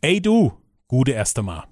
Ey du, gute erste Mal.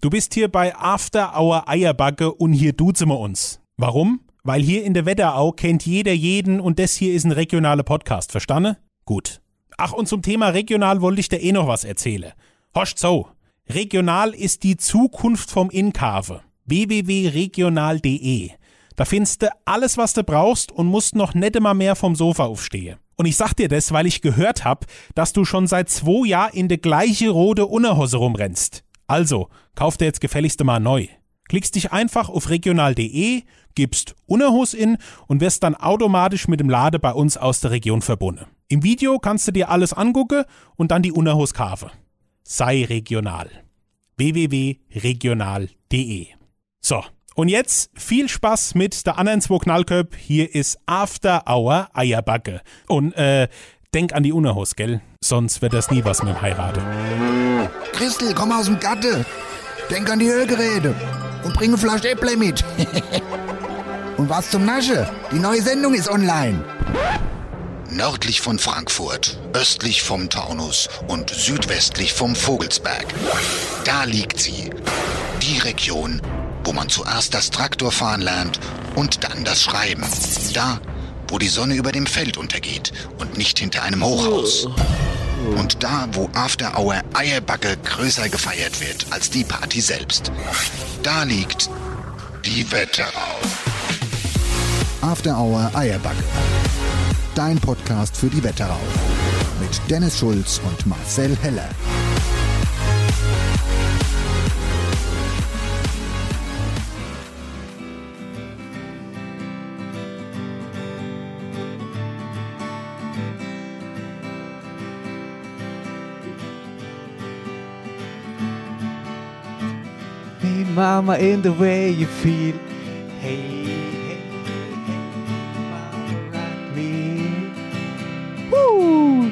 Du bist hier bei After Hour Eierbacke und hier duzen wir uns. Warum? Weil hier in der Wetterau kennt jeder jeden und das hier ist ein regionaler Podcast, verstanden? Gut. Ach, und zum Thema regional wollte ich dir eh noch was erzählen. Hoscht so. Regional ist die Zukunft vom Inkave. www.regional.de. Da findest du alles, was du brauchst und musst noch nicht immer mehr vom Sofa aufstehen. Und ich sag dir das, weil ich gehört hab, dass du schon seit zwei Jahren in der gleiche rote Unterhose rumrennst. Also, kauf dir jetzt gefälligst mal neu. Klickst dich einfach auf regional.de, gibst Unterhose in und wirst dann automatisch mit dem Lade bei uns aus der Region verbunden. Im Video kannst du dir alles angucken und dann die Unterhose kaufen. Sei regional. www.regional.de So, und jetzt viel Spaß mit der anderen zwei Knallköp. Hier ist After Hour Eierbacke. Und äh, denk an die Unterhose, gell? Sonst wird das nie was mit dem Heiraten. Christel, komm aus dem Gatte. Denk an die Hörgeräte. Und bring eine Flasche Äpple mit. und was zum Nasche? Die neue Sendung ist online. Nördlich von Frankfurt, östlich vom Taunus und südwestlich vom Vogelsberg. Da liegt sie. Die Region, wo man zuerst das Traktorfahren lernt und dann das Schreiben. Da, wo die Sonne über dem Feld untergeht und nicht hinter einem Hochhaus. Und da, wo After Hour Eierbacke größer gefeiert wird als die Party selbst. Da liegt die Wetterau. After Hour Eierbacke. Dein Podcast für die Wetterau. Mit Dennis Schulz und Marcel Heller. Mama in the way you feel. Hey, hey, hey, mama rock me. Woo!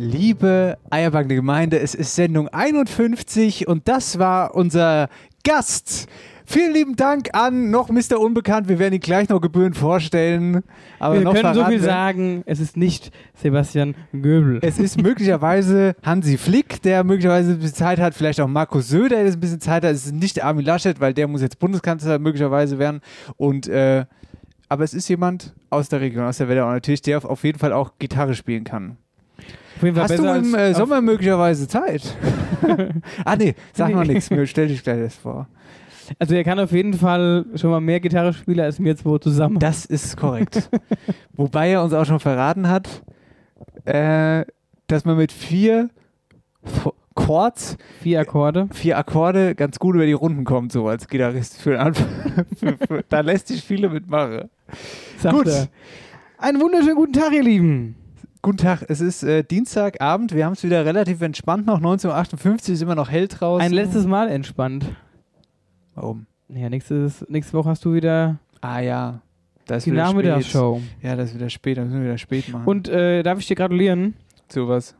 Liebe Eierbackende Gemeinde, es ist Sendung 51 und das war unser Gast. Vielen lieben Dank an noch Mr. Unbekannt. Wir werden ihn gleich noch gebührend vorstellen. Aber Wir noch können so verraten viel wir- sagen, es ist nicht Sebastian Göbel. Es ist möglicherweise Hansi Flick, der möglicherweise ein bisschen Zeit hat, vielleicht auch Markus Söder, der ein bisschen Zeit hat. Es ist nicht Armin Laschet, weil der muss jetzt Bundeskanzler möglicherweise werden. Und äh, aber es ist jemand aus der Region, aus der Wetterau natürlich, der auf jeden Fall auch Gitarre spielen kann. Hast du im äh, Sommer möglicherweise Zeit? ah nee, sag Nee. nichts. Stell dich gleich das vor. Also er kann auf jeden Fall schon mal mehr Gitarre spielen als wir zwei zusammen. Das ist korrekt. Wobei er uns auch schon verraten hat, äh, dass man mit vier Chords, Vier Akkorde. vier Akkorde ganz gut über die Runden kommt, so als Gitarrist für den Anfang. da lässt sich viele mitmachen. Sagt Gut. Er. Einen wunderschönen guten Tag, ihr Lieben. Guten Tag, es ist äh, Dienstagabend, wir haben es wieder relativ entspannt noch, 19.58 ist immer noch hell draußen. Ein letztes Mal entspannt. Warum? Ja, nächstes, nächste Woche hast du wieder Ah ja, da ist die wieder spät. Nachmittagsshow. Ja, das ist wieder spät, da müssen wir wieder spät machen. Und äh, darf ich dir gratulieren sowas.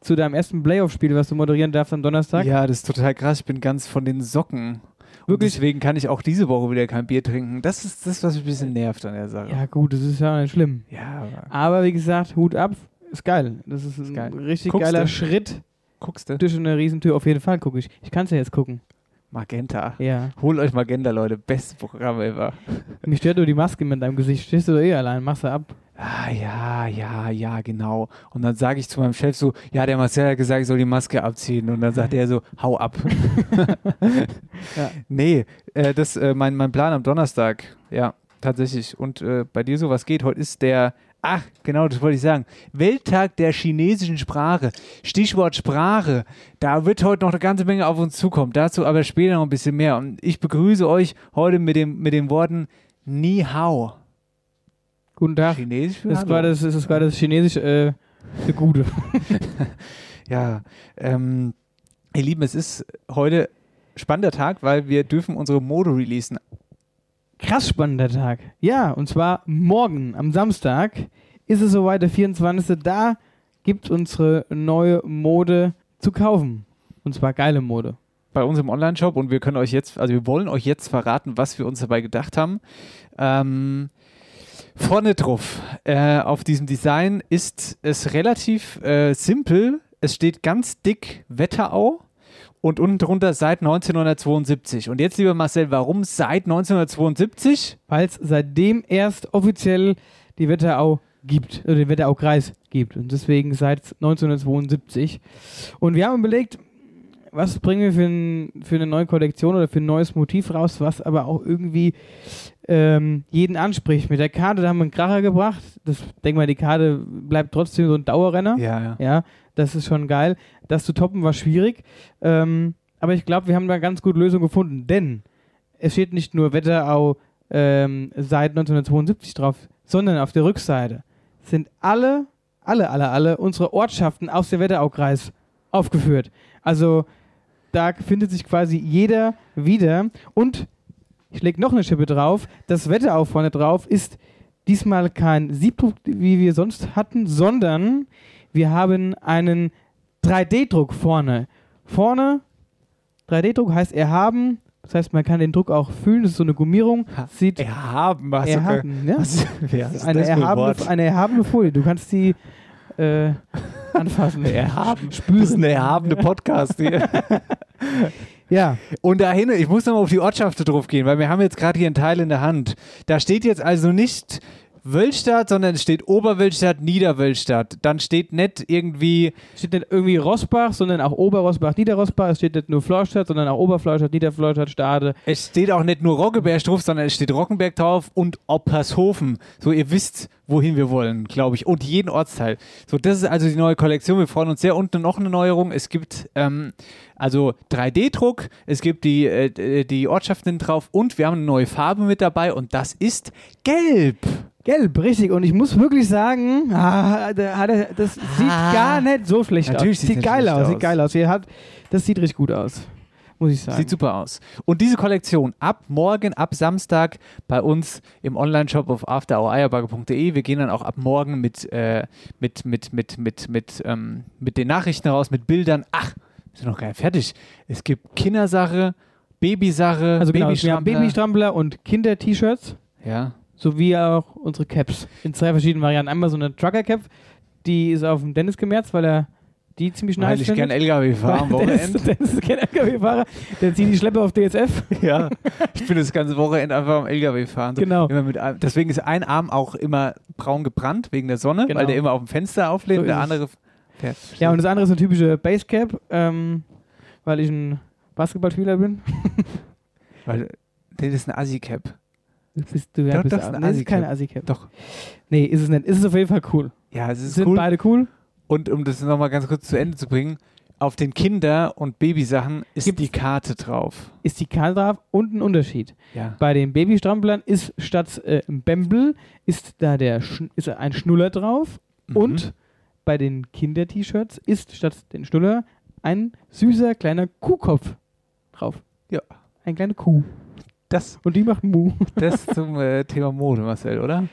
zu deinem ersten Playoff-Spiel, was du moderieren darfst am Donnerstag? Ja, das ist total krass. Ich bin ganz von den Socken. Und Wirklich? deswegen kann ich auch diese Woche wieder kein Bier trinken. Das ist das, was mich ein bisschen nervt an der Sache. Ja, gut, das ist ja nicht schlimm. ja aber Aber wie gesagt, Hut ab, ist geil. Das ist ein geil. richtig Guckst geiler? Schritt guckst du? durch eine Riesentür. Auf jeden Fall gucke ich. Ich kann es ja jetzt gucken. Magenta. Ja. Holt euch Magenta, Leute. Bestes Programm ever. Mich stört nur die Maske mit deinem Gesicht. Stehst du eh allein, machst du ab. Ah, ja, ja, ja, genau. Und dann sage ich zu meinem Chef so, ja, der Marcel hat gesagt, ich soll die Maske abziehen. Und dann sagt er so, hau ab. Ja. Nee, äh, das äh, mein, mein Plan am Donnerstag. Ja, tatsächlich. Und äh, bei dir so was geht. Heute ist der, ach, genau, das wollte ich sagen. Welttag der chinesischen Sprache. Stichwort Sprache. Da wird heute noch eine ganze Menge auf uns zukommen. Dazu aber später noch ein bisschen mehr. Und ich begrüße euch heute mit, dem, mit den Worten Ni Hao. Guten Tag. Chinesisch für Das Hallo. war das, das war das Chinesisch äh, für Gute. Ja, ähm, ihr Lieben, es ist heute spannender Tag, weil wir dürfen unsere Mode releasen. Krass spannender Tag. Ja, und zwar morgen, am Samstag, ist es soweit, der 24. Da gibt unsere neue Mode zu kaufen. Und zwar geile Mode. bei uns im Online-Shop und wir können euch jetzt, also wir wollen euch jetzt verraten, was wir uns dabei gedacht haben. Ähm, vorne drauf äh, auf diesem Design ist es relativ äh, simpel. Es steht ganz dick Wetterau und unten drunter seit 1972. Und jetzt, lieber Marcel, warum seit 1972? Weil es seitdem erst offiziell die Wetterau gibt, oder den Wetteraukreis gibt. Und deswegen seit 1972. Und wir haben überlegt, was bringen wir für, ein, für eine neue Kollektion oder für ein neues Motiv raus, was aber auch irgendwie ähm, jeden anspricht. Mit der Karte da haben wir einen Kracher gebracht. Das denk mal, die Karte bleibt trotzdem so ein Dauerrenner. Ja, ja. Ja, das ist schon geil. Das zu toppen war schwierig. Ähm, aber ich glaube, wir haben da eine ganz gute Lösung gefunden. Denn es steht nicht nur Wetterau ähm, seit 1972 drauf, sondern auf der Rückseite sind alle, alle, alle, alle unsere Ortschaften aus der Wetteraukreis aufgeführt. Also da findet sich quasi jeder wieder. Und ich lege noch eine Schippe drauf. Das Wetterau vorne drauf ist diesmal kein Siebdruck, wie wir sonst hatten, sondern wir haben einen 3D-Druck vorne. Vorne, 3D-Druck heißt erhaben, das heißt, man kann den Druck auch fühlen, das ist so eine Gummierung. Sieht Erhaben, was? erhaben, ja. Was, ist eine, erhabene, eine erhabene Folie. Du kannst die äh, anfassen. Erhaben. Spüren. Erhabene Podcast hier. Ja, Und dahin, ich muss nochmal auf die Ortschaften drauf gehen, weil wir haben jetzt gerade hier einen Teil in der Hand. Da steht jetzt also nicht Wölstadt, sondern es steht Oberwölstadt, Niederwölstadt. Dann steht nicht irgendwie, steht nicht irgendwie Rossbach, sondern auch Oberrossbach, Niederrossbach. Es steht nicht nur Florstadt, sondern auch Oberflorstadt, Niederflorstadt, Stade. es steht auch nicht nur Roggeberg drauf, sondern es steht Rockenberg drauf und Oppershofen. So, ihr wisst, wohin wir wollen, glaube ich. Und jeden Ortsteil. So, das ist also die neue Kollektion. Wir freuen uns sehr. Und noch eine Neuerung. Es gibt ähm, also 3D-Druck, es gibt die, äh, die Ortschaften drauf und wir haben eine neue Farbe mit dabei und das ist gelb. Gelb, richtig. Und ich muss wirklich sagen, ah, das sieht Ah. gar nicht so schlecht Natürlich aus. Sieht nicht geil aus, aus. sieht geil aus. Ihr habt, das sieht richtig gut aus, muss ich sagen. Sieht super aus. Und diese Kollektion ab morgen, ab Samstag bei uns im Online-Shop auf afterhoureierbagger.de. Wir gehen dann auch ab morgen mit, äh, mit, mit, mit, mit, mit, ähm, mit den Nachrichten raus, mit Bildern. Ach, wir sind noch gar nicht fertig. Es gibt Kindersache, Babysache, also genau, wir haben Babystrampler. Babystrampler und Kinder-T-Shirts Ja. Sowie auch unsere Caps in zwei verschiedenen Varianten. Einmal so eine Trucker-Cap, die ist auf dem Dennis gemerzt, weil er die ziemlich nice Weil ich findet. LKW fahre am Dennis, Wochenende. Dennis ist kein LKW-Fahrer, der zieht die Schleppe auf DSF. ja. Ich bin das ganze Wochenende einfach am LKW fahren. So. Genau. Einem, deswegen ist ein Arm auch immer braun gebrannt wegen der Sonne, Genau. weil der immer auf dem Fenster auflädt. So und der andere. Der Ja, und das andere ist eine typische Basecap, ähm, weil ich ein Basketballspieler bin. Weil, das ist ein Assi-Cap. Bist du ja das du- ist ein das ist keine Assi-Cap. Doch. Nee, ist es nicht. Ist es auf jeden Fall cool. Ja, es ist Sind cool. beide cool. Und um das nochmal ganz kurz zu Ende zu bringen, auf den Kinder- und Babysachen ist Gibt's- die Karte drauf. Ist die Karte drauf und ein Unterschied. Ja. Bei den Babystramplern ist statt äh, Bembel ist da der Schn ist ein Schnuller drauf Mhm. und bei den Kinder-T-Shirts ist statt den Schnuller ein süßer kleiner Kuhkopf drauf. Ja. Eine kleine Kuh. Das, Und die macht Mu. das zum äh, Thema Mode, Marcel, oder?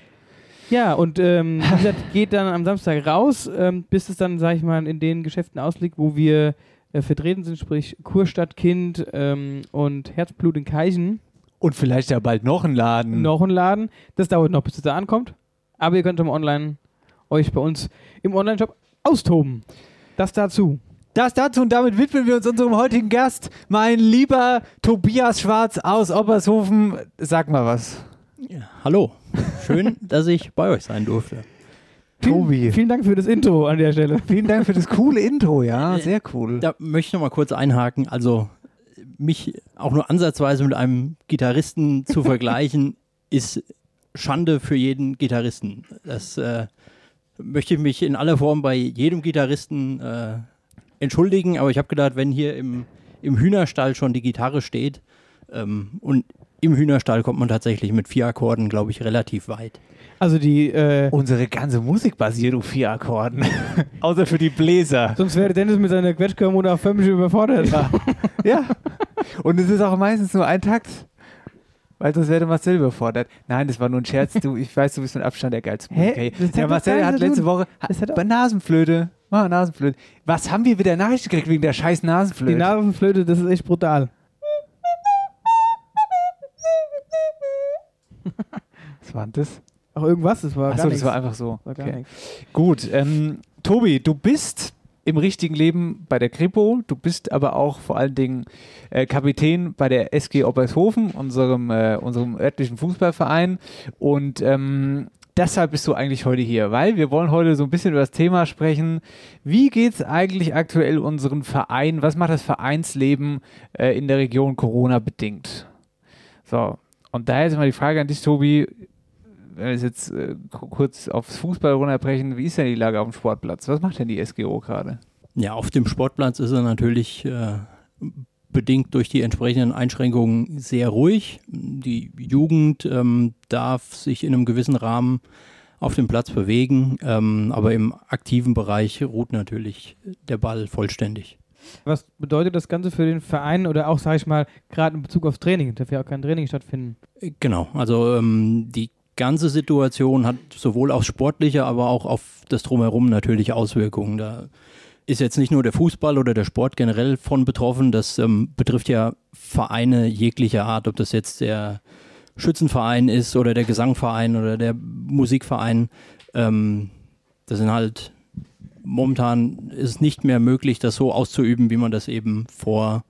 Ja, und ähm, wie gesagt, geht dann am Samstag raus, ähm, bis es dann, sag ich mal, in den Geschäften ausliegt, wo wir äh, vertreten sind, sprich Kurstadt Kind ähm, und Herzblut in Keichen. Und vielleicht ja bald noch ein Laden. Noch ein Laden. Das dauert noch, bis es da ankommt. Aber ihr könnt im Online euch bei uns im Online-Shop austoben. Das dazu. Das dazu und damit widmen wir uns unserem heutigen Gast, mein lieber Tobias Schwarz aus Oppershofen. Sag mal was. Hallo, schön, dass ich bei euch sein durfte. Tobi. Vielen, vielen Dank für das Intro an der Stelle. Vielen Dank für das coole Intro, ja, sehr cool. Da möchte ich noch mal kurz einhaken. Also, mich auch nur ansatzweise mit einem Gitarristen zu vergleichen, ist Schande für jeden Gitarristen. Das äh, möchte ich mich in aller Form bei jedem Gitarristen äh, entschuldigen, aber ich habe gedacht, wenn hier im, im Hühnerstall schon die Gitarre steht ähm, und im Hühnerstall kommt man tatsächlich mit vier Akkorden, glaube ich, relativ weit. Also die, äh, Unsere ganze Musik basiert auf vier Akkorden. Außer für die Bläser. sonst wäre Dennis mit seiner Quetschkamera völlig überfordert. Ja. ja. Und es ist auch meistens nur ein Takt. Weil sonst wäre Marcel überfordert. Nein, das war nur ein Scherz. Du, ich weiß, du bist mit Abstand der geilste Hä? Hat Der doch Marcel hat letzte tun. Woche hat bei Nasenflöte Mach Nasenflöte. Was haben wir wieder Nachrichten gekriegt wegen der scheiß Nasenflöte? Die Nasenflöte, das ist echt brutal. Was war denn das? Auch irgendwas, das war gar Achso, das nichts. war einfach so. War gar Okay. Gut, ähm, Tobi, du bist im richtigen Leben bei der Kripo, du bist aber auch vor allen Dingen äh, Kapitän bei der SG Oppershofen, unserem, äh, unserem örtlichen Fußballverein und ähm, deshalb bist du eigentlich heute hier, weil wir wollen heute so ein bisschen über das Thema sprechen, wie geht es eigentlich aktuell unseren Verein, was macht das Vereinsleben äh, in der Region Corona bedingt? So, und daher ist mal die Frage an dich, Tobi, wenn wir es jetzt äh, ku- kurz aufs Fußball runterbrechen, wie ist denn die Lage auf dem Sportplatz? Was macht denn die SGO gerade? Ja, auf dem Sportplatz ist er natürlich äh, bedingt durch die entsprechenden Einschränkungen sehr ruhig. Die Jugend ähm, darf sich in einem gewissen Rahmen auf dem Platz bewegen, ähm, aber im aktiven Bereich ruht natürlich der Ball vollständig. Was bedeutet das Ganze für den Verein oder auch, sage ich mal, gerade in Bezug aufs Training? Darf ja auch kein Training stattfinden. Genau, also ähm, die ganze Situation hat sowohl aufs Sportliche, aber auch auf das Drumherum natürlich Auswirkungen. Da ist jetzt nicht nur der Fußball oder der Sport generell von betroffen, das ähm, betrifft ja Vereine jeglicher Art, ob das jetzt der Schützenverein ist oder der Gesangverein oder der Musikverein. Ähm, das sind halt momentan ist nicht mehr möglich, das so auszuüben, wie man das eben vor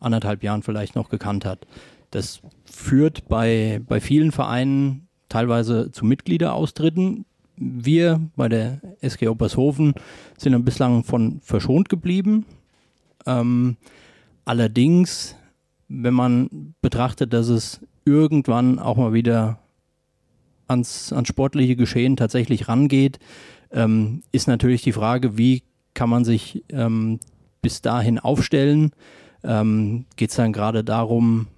anderthalb Jahren vielleicht noch gekannt hat. Das führt bei, bei vielen Vereinen teilweise zu Mitgliederaustritten. Wir bei der SG Oppershofen sind dann bislang von verschont geblieben. Ähm, allerdings, wenn man betrachtet, dass es irgendwann auch mal wieder ans, ans sportliche Geschehen tatsächlich rangeht, ähm, ist natürlich die Frage, wie kann man sich ähm, bis dahin aufstellen? Ähm, Geht es dann gerade darum,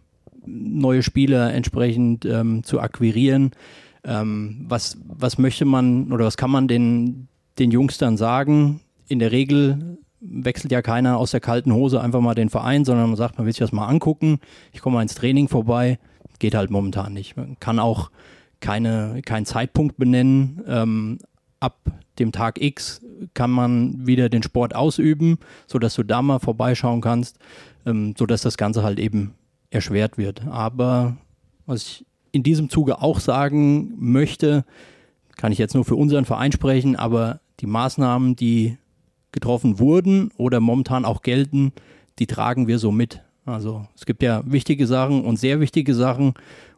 neue Spieler entsprechend ähm, zu akquirieren? Ähm, was, was möchte man oder was kann man den, den Jungs dann sagen? In der Regel wechselt ja keiner aus der kalten Hose einfach mal den Verein, sondern man sagt, man will sich das mal angucken. Ich komme mal ins Training vorbei. Geht halt momentan nicht. Man kann auch keine, keinen Zeitpunkt benennen. Ähm, ab dem Tag X kann man wieder den Sport ausüben, sodass du da mal vorbeischauen kannst, ähm, sodass das Ganze halt eben erschwert wird. Aber was ich in diesem Zuge auch sagen möchte, kann ich jetzt nur für unseren Verein sprechen, aber die Maßnahmen, die getroffen wurden oder momentan auch gelten, die tragen wir so mit. Also es gibt ja wichtige Sachen und sehr wichtige Sachen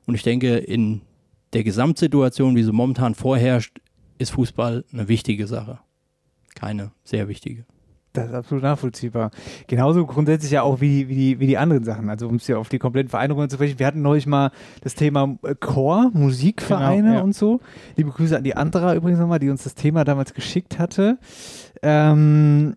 und ich denke, in der Gesamtsituation, wie sie momentan vorherrscht, ist Fußball eine wichtige Sache. Keine sehr wichtige. Das ist absolut nachvollziehbar. Genauso grundsätzlich ja auch wie, wie, die, wie die anderen Sachen. Also um es ja auf die kompletten Vereine runterzubrechen. Wir hatten neulich mal das Thema äh, Chor, Musikvereine Genau, ja. und so. Liebe Grüße an die Andra übrigens nochmal, die uns das Thema damals geschickt hatte. Ähm,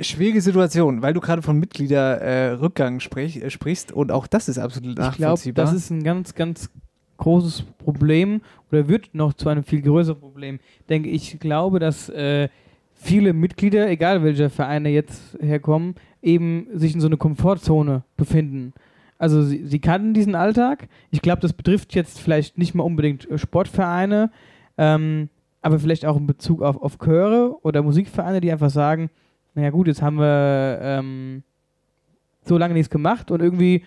schwierige Situation, weil du gerade von Mitgliederrückgang äh, sprech, äh, sprichst und auch das ist absolut Ich glaube, nachvollziehbar. das ist ein ganz, ganz großes Problem oder wird noch zu einem viel größeren Problem. Denke ich glaube, dass äh, viele Mitglieder, egal welcher Vereine jetzt herkommen, eben sich in so einer Komfortzone befinden. Also sie, sie kannten diesen Alltag. Ich glaube, das betrifft jetzt vielleicht nicht mal unbedingt äh, Sportvereine, ähm, aber vielleicht auch in Bezug auf, auf Chöre oder Musikvereine, die einfach sagen, naja gut, jetzt haben wir ähm, so lange nichts gemacht und irgendwie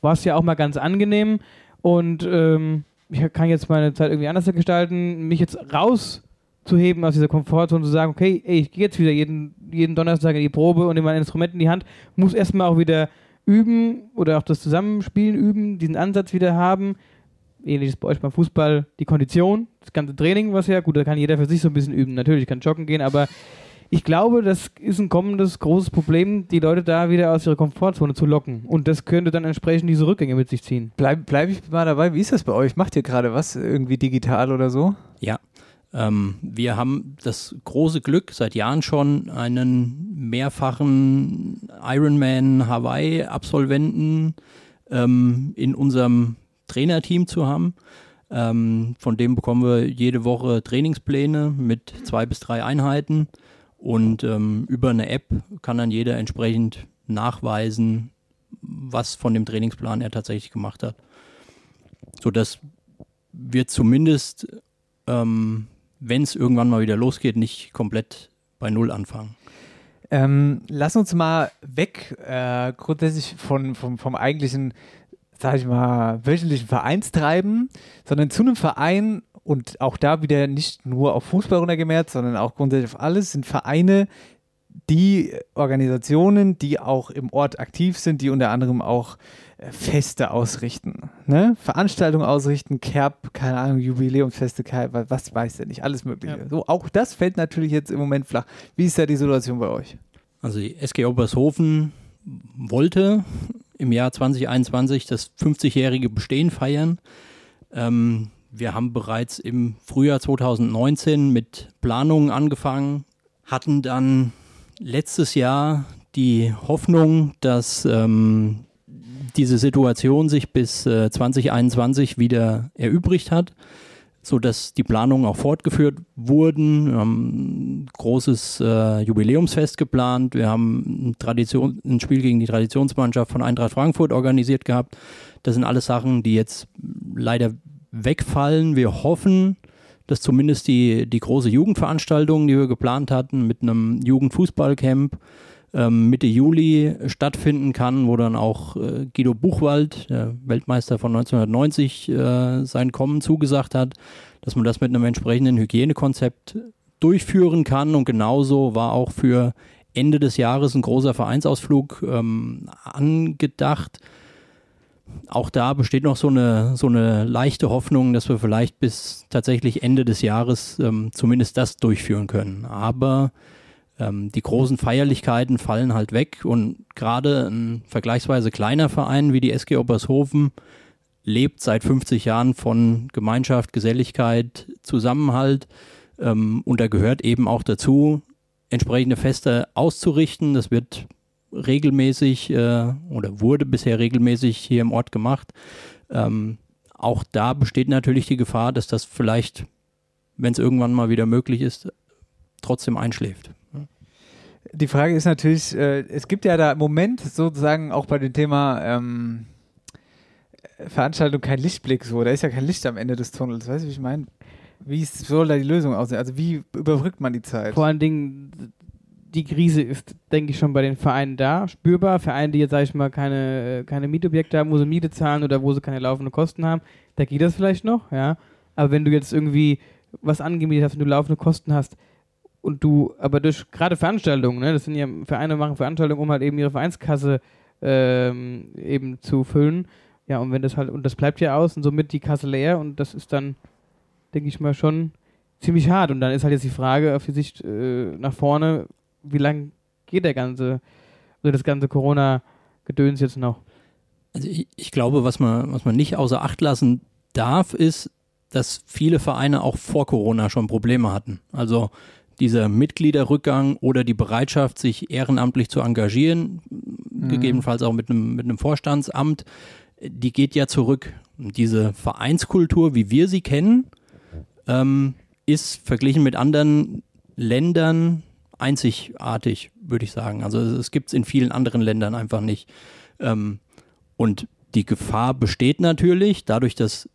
war es ja auch mal ganz angenehm und ähm, ich kann jetzt meine Zeit irgendwie anders gestalten, mich jetzt rauszuheben aus dieser Komfortzone und zu sagen, okay, ey, ich gehe jetzt wieder jeden, jeden Donnerstag in die Probe und nehme mein Instrument in die Hand, muss erstmal auch wieder üben oder auch das Zusammenspielen üben, diesen Ansatz wieder haben. Ähnliches bei euch beim Fußball, die Kondition, das ganze Training, was ja, gut, da kann jeder für sich so ein bisschen üben. Natürlich kann joggen gehen, aber ich glaube, das ist ein kommendes großes Problem, die Leute da wieder aus ihrer Komfortzone zu locken. Und das könnte dann entsprechend diese Rückgänge mit sich ziehen. Bleib, bleib ich mal dabei. Wie ist das bei euch? Macht ihr gerade was irgendwie digital oder so? Ja, ähm, wir haben das große Glück, seit Jahren schon einen mehrfachen Ironman Hawaii-Absolventen ähm, in unserem Trainerteam zu haben. Ähm, von dem bekommen wir jede Woche Trainingspläne mit zwei bis drei Einheiten. Und ähm, über eine App kann dann jeder entsprechend nachweisen, was von dem Trainingsplan er tatsächlich gemacht hat. Sodass wir zumindest, ähm, wenn es irgendwann mal wieder losgeht, nicht komplett bei Null anfangen. Ähm, lass uns mal weg äh, grundsätzlich von, vom, vom eigentlichen, sag ich mal, wöchentlichen Vereinstreiben, sondern zu einem Verein und auch da wieder nicht nur auf Fußball runtergemerkt, sondern auch grundsätzlich auf alles, sind Vereine, die Organisationen, die auch im Ort aktiv sind, die unter anderem auch Feste ausrichten, ne? Veranstaltungen ausrichten, Kerb, keine Ahnung, Jubiläumsfeste, was, weiß der nicht, alles Mögliche. Ja. So, auch das fällt natürlich jetzt im Moment flach. Wie ist da die Situation bei euch? Also die SG Obershofen wollte im Jahr 2021 das 50-jährige Bestehen feiern. Ähm, wir haben bereits im Frühjahr 2019 mit Planungen angefangen, hatten dann letztes Jahr die Hoffnung, dass ähm, diese Situation sich bis äh, 2021 wieder erübrigt hat, sodass die Planungen auch fortgeführt wurden. Wir haben ein großes äh, Jubiläumsfest geplant. Wir haben ein, Tradition, ein Spiel gegen die Traditionsmannschaft von Eintracht Frankfurt organisiert gehabt. Das sind alles Sachen, die jetzt leider wegfallen. Wir hoffen, dass zumindest die, die große Jugendveranstaltung, die wir geplant hatten, mit einem Jugendfußballcamp ähm, Mitte Juli stattfinden kann, wo dann auch äh, Guido Buchwald, der Weltmeister von 1990, äh, sein Kommen zugesagt hat, dass man das mit einem entsprechenden Hygienekonzept durchführen kann. Und genauso war auch für Ende des Jahres ein großer Vereinsausflug ähm, angedacht. Auch da besteht noch so eine, so eine leichte Hoffnung, dass wir vielleicht bis tatsächlich Ende des Jahres ähm, zumindest das durchführen können. Aber ähm, die großen Feierlichkeiten fallen halt weg und gerade ein vergleichsweise kleiner Verein wie die SG Obershofen lebt seit 50 Jahren von Gemeinschaft, Geselligkeit, Zusammenhalt ähm, und da gehört eben auch dazu, entsprechende Feste auszurichten. Das wird regelmäßig äh, oder wurde bisher regelmäßig hier im Ort gemacht. Ähm, auch da besteht natürlich die Gefahr, dass das vielleicht, wenn es irgendwann mal wieder möglich ist, trotzdem einschläft. Die Frage ist natürlich, äh, es gibt ja da im Moment sozusagen auch bei dem Thema ähm, Veranstaltung kein Lichtblick so. Da ist ja kein Licht am Ende des Tunnels. Weißt du, wie ich meine? Wie soll da die Lösung aussehen? Also wie überbrückt man die Zeit? Vor allen Dingen, die Krise ist, denke ich, schon bei den Vereinen da, spürbar. Vereine, die jetzt, sage ich mal, keine, keine Mietobjekte haben, wo sie Miete zahlen oder wo sie keine laufenden Kosten haben, da geht das vielleicht noch, ja. Aber wenn du jetzt irgendwie was angemietet hast und du laufende Kosten hast und du, aber durch gerade Veranstaltungen, ne, das sind ja, Vereine machen Veranstaltungen, um halt eben ihre Vereinskasse ähm, eben zu füllen. Ja, und wenn das halt, und das bleibt ja aus und somit die Kasse leer und das ist dann, denke ich mal, schon ziemlich hart. Und dann ist halt jetzt die Frage auf die Sicht äh, nach vorne, wie lange geht der ganze, also das ganze Corona-Gedöns jetzt noch? Also ich, ich glaube, was man, was man nicht außer Acht lassen darf, ist, dass viele Vereine auch vor Corona schon Probleme hatten. Also dieser Mitgliederrückgang oder die Bereitschaft, sich ehrenamtlich zu engagieren, Mhm. gegebenenfalls auch mit einem, mit einem Vorstandsamt, die geht ja zurück. Diese Vereinskultur, wie wir sie kennen, ähm, ist verglichen mit anderen Ländern einzigartig, würde ich sagen. Also es, es gibt es in vielen anderen Ländern einfach nicht. Ähm, und die Gefahr besteht natürlich, dadurch, dass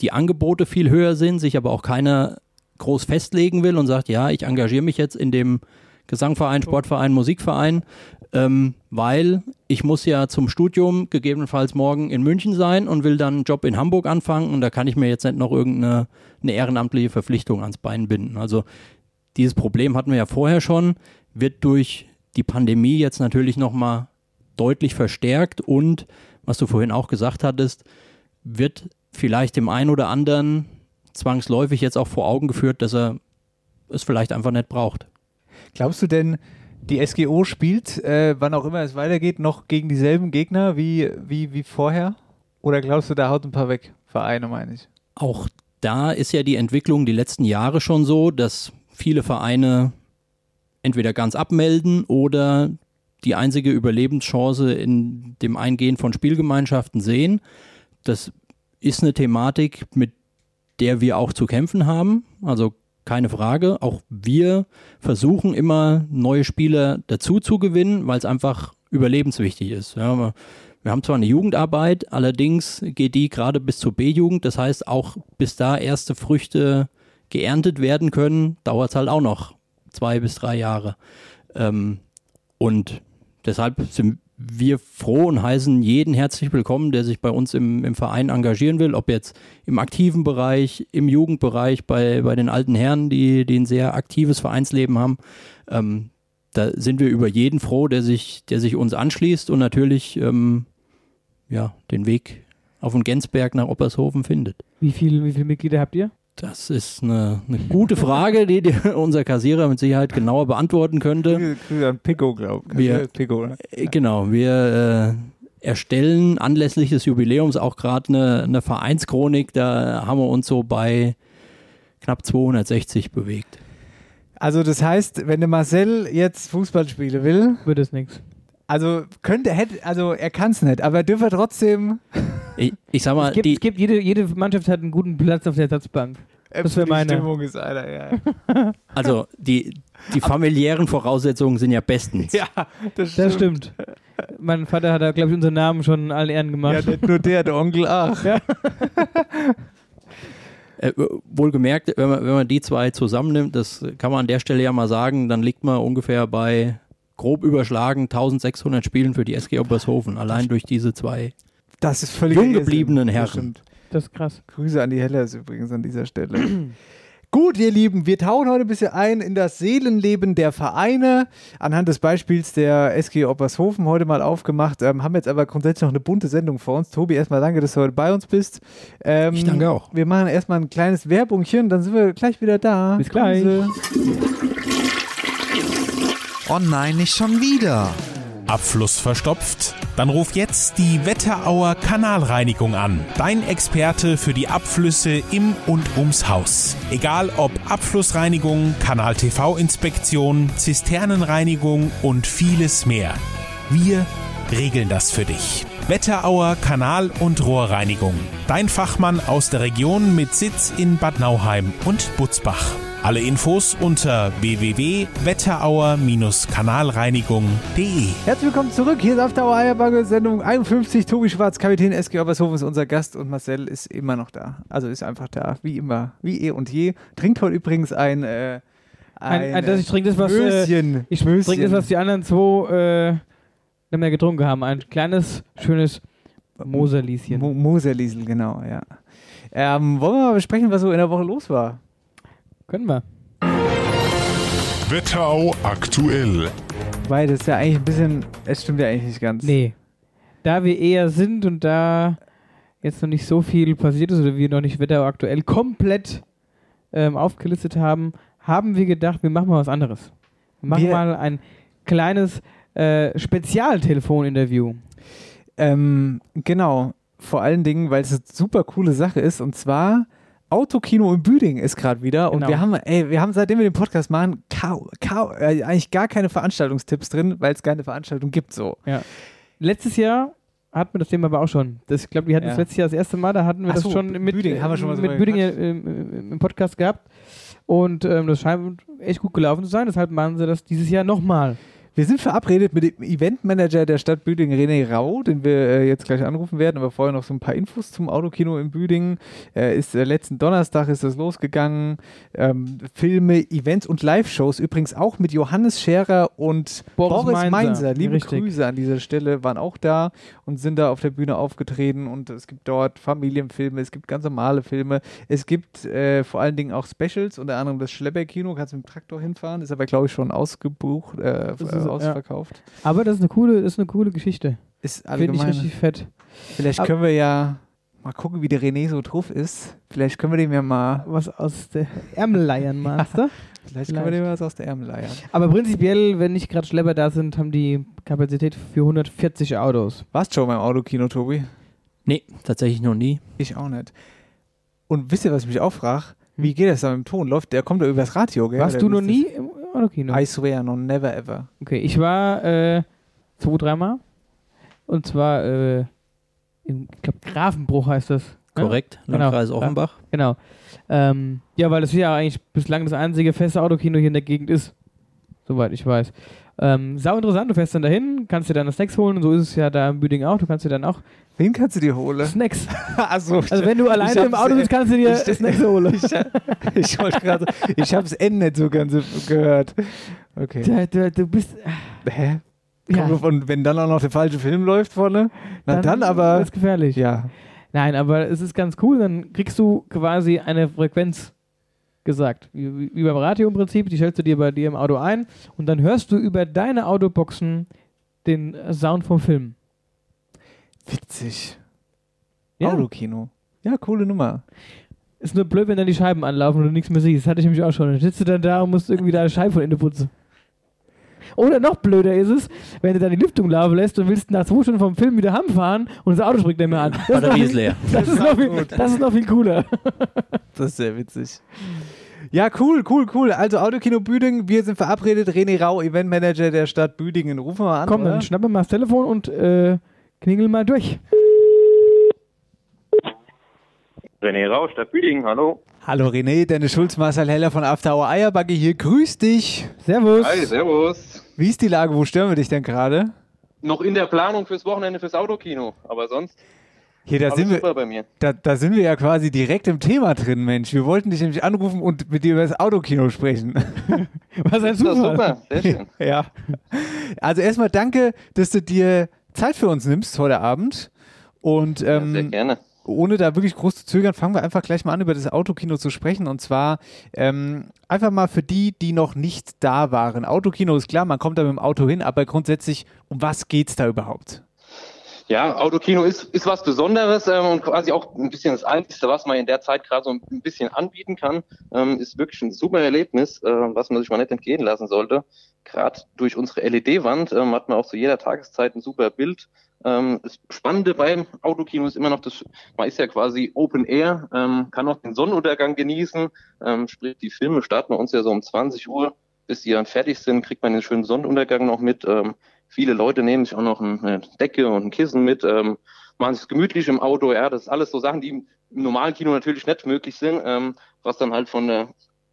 die Angebote viel höher sind, sich aber auch keiner groß festlegen will und sagt, ja, ich engagiere mich jetzt in dem Gesangverein, Sportverein, Musikverein, ähm, weil ich muss ja zum Studium gegebenenfalls morgen in München sein und will dann einen Job in Hamburg anfangen und da kann ich mir jetzt nicht noch irgendeine eine ehrenamtliche Verpflichtung ans Bein binden. Also dieses Problem hatten wir ja vorher schon, wird durch die Pandemie jetzt natürlich nochmal deutlich verstärkt und, was du vorhin auch gesagt hattest, wird vielleicht dem einen oder anderen zwangsläufig jetzt auch vor Augen geführt, dass er es vielleicht einfach nicht braucht. Glaubst du denn, die SGO spielt, äh, wann auch immer es weitergeht, noch gegen dieselben Gegner wie, wie, wie vorher? Oder glaubst du, da haut ein paar weg? Vereine, meine ich. Auch da ist ja die Entwicklung die letzten Jahre schon so, dass viele Vereine entweder ganz abmelden oder die einzige Überlebenschance in dem Eingehen von Spielgemeinschaften sehen. Das ist eine Thematik, mit der wir auch zu kämpfen haben. Also keine Frage. Auch wir versuchen immer neue Spieler dazu zu gewinnen, weil es einfach überlebenswichtig ist. Ja, wir, haben zwar eine Jugendarbeit, allerdings geht die gerade bis zur B-Jugend. Das heißt, auch bis da erste Früchte geerntet werden können, dauert es halt auch noch zwei bis drei Jahre. Ähm, und deshalb sind wir froh und heißen jeden herzlich willkommen, der sich bei uns im, im Verein engagieren will, ob jetzt im aktiven Bereich, im Jugendbereich, bei, bei den alten Herren, die, die ein sehr aktives Vereinsleben haben. Ähm, da sind wir über jeden froh, der sich, der sich uns anschließt und natürlich ähm, ja, den Weg auf den Gensberg nach Oppershofen findet. Wie viel, wie viele Mitglieder habt ihr? Das ist eine, eine gute Frage, die dir unser Kassierer mit Sicherheit genauer beantworten könnte. Grüße Grüße an Pico, glaube ich. Wir- Pico, ne? Äh, Genau, wir äh, erstellen anlässlich des Jubiläums auch gerade eine, eine Vereinschronik. Da haben wir uns so bei knapp 260 bewegt. Also das heißt, wenn der Marcel jetzt Fußball spielen will, Wird es nichts. Also könnte, hätte, also er kann es nicht, aber er dürfe trotzdem. Ich, ich sag mal, Es gibt, die, es gibt jede, jede Mannschaft hat einen guten Platz auf der Ersatzbank. Das wär die meine. Stimmung ist einer, ja. also die, die familiären Voraussetzungen sind ja bestens. ja, das Das stimmt. mein Vater hat da, glaube ich, unseren Namen schon in allen Ehren Ja, gemacht. nicht nur der, der Onkel, ach. Äh, wohlgemerkt, wenn man, wenn man die zwei zusammennimmt, das kann man an der Stelle ja mal sagen, dann liegt man ungefähr bei grob überschlagen 1600 Spielen für die SG Obershofen, allein durch diese zwei. Das ist völlig Jung gebliebenen Das Herren. Das ist krass. Grüße an die Hellers übrigens an dieser Stelle. Gut, ihr Lieben, wir tauchen heute ein bisschen ein in das Seelenleben der Vereine. Anhand des Beispiels der SG Oppershofen heute mal aufgemacht. Ähm, haben jetzt aber grundsätzlich noch eine bunte Sendung vor uns. Tobi, erstmal danke, dass du heute bei uns bist. Ähm, Ich danke auch. Wir machen erstmal ein kleines Werbungchen, dann sind wir gleich wieder da. Bis gleich. Oh nein, nicht schon wieder. Abfluss verstopft? Dann ruf jetzt die Wetterauer Kanalreinigung an. Dein Experte für die Abflüsse im und ums Haus. Egal ob Abflussreinigung, Kanal-TV-Inspektion, Zisternenreinigung und vieles mehr. Wir regeln das für dich. Wetterauer Kanal- und Rohrreinigung. Dein Fachmann aus der Region mit Sitz in Bad Nauheim und Butzbach. Alle Infos unter www.wetterauer-kanalreinigung.de. Herzlich willkommen zurück. Hier ist auf der Eierbagge Sendung 51. Tobi Schwarz, Kapitän SG Obershofen ist unser Gast und Marcel ist immer noch da. Also ist einfach da, wie immer, wie eh und je. Trinkt heute übrigens ein, äh, Ein, ein, das, ich trinke das, was, äh, Möschen. ich trinke das, was die anderen zwei äh, nicht mehr getrunken haben. Ein kleines, schönes Moserlieschen. Mo Moserliesel, genau, ja. Ähm, wollen wir mal besprechen, was so in der Woche los war? Können wir. Wetterau aktuell. Weil das ist ja eigentlich ein bisschen, es stimmt ja eigentlich nicht ganz. Nee. Da wir eher sind und da jetzt noch nicht so viel passiert ist oder wir noch nicht Wetter aktuell komplett ähm, aufgelistet haben, haben wir gedacht, wir machen mal was anderes. Wir machen Wir- mal ein kleines äh, Spezialtelefoninterview. Ähm, genau. Vor allen Dingen, weil es eine super coole Sache ist und zwar Autokino in Büding ist gerade wieder und Genau. wir haben, ey, wir haben seitdem wir den Podcast machen, kau, kau, äh, eigentlich gar keine Veranstaltungstipps drin, weil es keine Veranstaltung gibt so. Letztes Jahr hatten wir das Thema aber auch schon. Das, ich glaube, wir hatten Ja. das letztes Jahr das erste Mal, da hatten wir Ach das so, schon mit, Büding, haben wir schon mal mit drüber Büding im, im Podcast gehabt. Und ähm, das scheint echt gut gelaufen zu sein, deshalb machen sie das dieses Jahr nochmal. Wir sind verabredet mit dem Eventmanager der Stadt Büding, René Rau, den wir äh, jetzt gleich anrufen werden, aber vorher noch so ein paar Infos zum Autokino in Büding. Äh, ist äh, letzten Donnerstag ist das losgegangen. Ähm, Filme, Events und Live-Shows übrigens auch mit Johannes Scherer und Boris Boris, Mainzer. Mainzer. Liebe Richtig. Grüße an dieser Stelle, waren auch da und sind da auf der Bühne aufgetreten und es gibt dort Familienfilme, es gibt ganz normale Filme, es gibt äh, vor allen Dingen auch Specials, unter anderem das Schlepper-Kino, kannst mit dem Traktor hinfahren, ist aber glaube ich schon ausgebucht, äh, ausverkauft. Aber das ist eine coole, ist eine coole Geschichte. Ist Finde ich allgemein. richtig fett. Vielleicht Ab- können wir ja mal gucken, wie der René so drauf ist. Vielleicht können wir dem ja mal, Was aus der Ärmel leiern, meinst du? vielleicht, können wir dem was aus der Ärmel leiern. Aber prinzipiell, wenn nicht gerade Schlepper da sind, haben die Kapazität für 140 Autos. Warst schon beim Autokino, Tobi? Nee, tatsächlich noch nie. Ich auch nicht. Und wisst ihr, was ich mich auch frage? Hm. Wie geht das da mit dem Ton? Läuft, der kommt da übers Radio, gell? Warst du noch nie Autokino? das? I swear, no, never ever. Okay, ich war äh, zwei, dreimal. Und zwar äh, im, ich glaube, Grafenbruch heißt das. ne? Korrekt, Genau. Landkreis Ja. Offenbach. Genau. Ähm, ja, weil das ja eigentlich bislang das einzige feste Autokino hier in der Gegend ist. Soweit ich weiß. Ähm, sau interessant, du fährst dann dahin, kannst dir deine Snacks holen und so ist es ja da im Büding auch. Du kannst dir dann auch Wen kannst du dir holen? Snacks. Achso, Also wenn du alleine im Auto sitzt, kannst du dir ich- Snacks holen. Ich, ich wollte gerade, ich habe das Ende nicht so ganz gehört. Okay. Du, du, du bist. Hä? Ja, an, wenn dann auch noch der falsche Film läuft vorne, na dann, aber ist gefährlich. ja. Nein, aber es ist ganz cool, dann kriegst du quasi eine Frequenz gesagt. Wie, beim Radio im Prinzip, die stellst du dir bei dir im Auto ein und dann hörst du über deine Autoboxen den äh, Sound vom Film. Witzig. Ja. Autokino. Ja, coole Nummer. Ist nur blöd, wenn dann die Scheiben anlaufen und du nichts mehr siehst. Das hatte ich nämlich auch schon. Dann sitzt du dann da und musst irgendwie deine Scheibe von innen putzen. Oder noch blöder ist es, wenn du dann die Lüftung laufen lässt und willst nach zwei Stunden vom Film wieder heimfahren und das Auto springt nicht mehr an. Das Batterie noch ist viel- leer. Das ist, noch viel, das ist noch viel cooler. Das ist sehr witzig. Ja, cool, cool, cool. Also Autokino Büdingen, wir sind verabredet. René Rau, Eventmanager der Stadt Büdingen. Rufen wir mal an. Komm, oder? dann schnappen wir mal das Telefon und äh, klingel mal durch. René Rausch, Stadt Büdingen, hallo. Hallo René, Dennis Schulz, Marcel Heller von After Hour Eierbagge hier. Grüß dich. Servus. Hi, servus. Wie ist die Lage? Wo stören wir dich denn gerade? Noch in der Planung fürs Wochenende fürs Autokino, aber sonst Hier, da sind, wir, super bei mir. da, da sind wir ja quasi direkt im Thema drin, Mensch. Wir wollten dich nämlich anrufen und mit dir über das Autokino sprechen. Was ein Zufall. super, sehr schön. ja. Also erstmal danke, dass du dir Zeit für uns nimmst heute Abend. Und Ja, ähm, sehr gerne. Ohne da wirklich groß zu zögern, fangen wir einfach gleich mal an, über das Autokino zu sprechen. Und zwar ähm, einfach mal für die, die noch nicht da waren. Autokino ist klar, man kommt da mit dem Auto hin, aber grundsätzlich, um was geht's da überhaupt? Ja, Autokino ist, ist was Besonderes ähm, und quasi auch ein bisschen das Einzige, was man in der Zeit gerade so ein bisschen anbieten kann. Ähm, ist wirklich ein super Erlebnis, äh, was man sich mal nicht entgehen lassen sollte. Gerade durch unsere LED-Wand ähm, hat man auch zu jeder Tageszeit ein super Bild. Ähm, das Spannende beim Autokino ist immer noch, das, man ist ja quasi Open Air, ähm, kann auch den Sonnenuntergang genießen. Ähm, sprich, die Filme starten bei uns ja so um 20 Uhr. Bis die dann fertig sind, kriegt man den schönen Sonnenuntergang noch mit. Ähm, Viele Leute nehmen sich auch noch eine Decke und ein Kissen mit, ähm, machen sich gemütlich im Auto. Ja, das ist alles so Sachen, die im normalen Kino natürlich nicht möglich sind, ähm, was dann halt von der,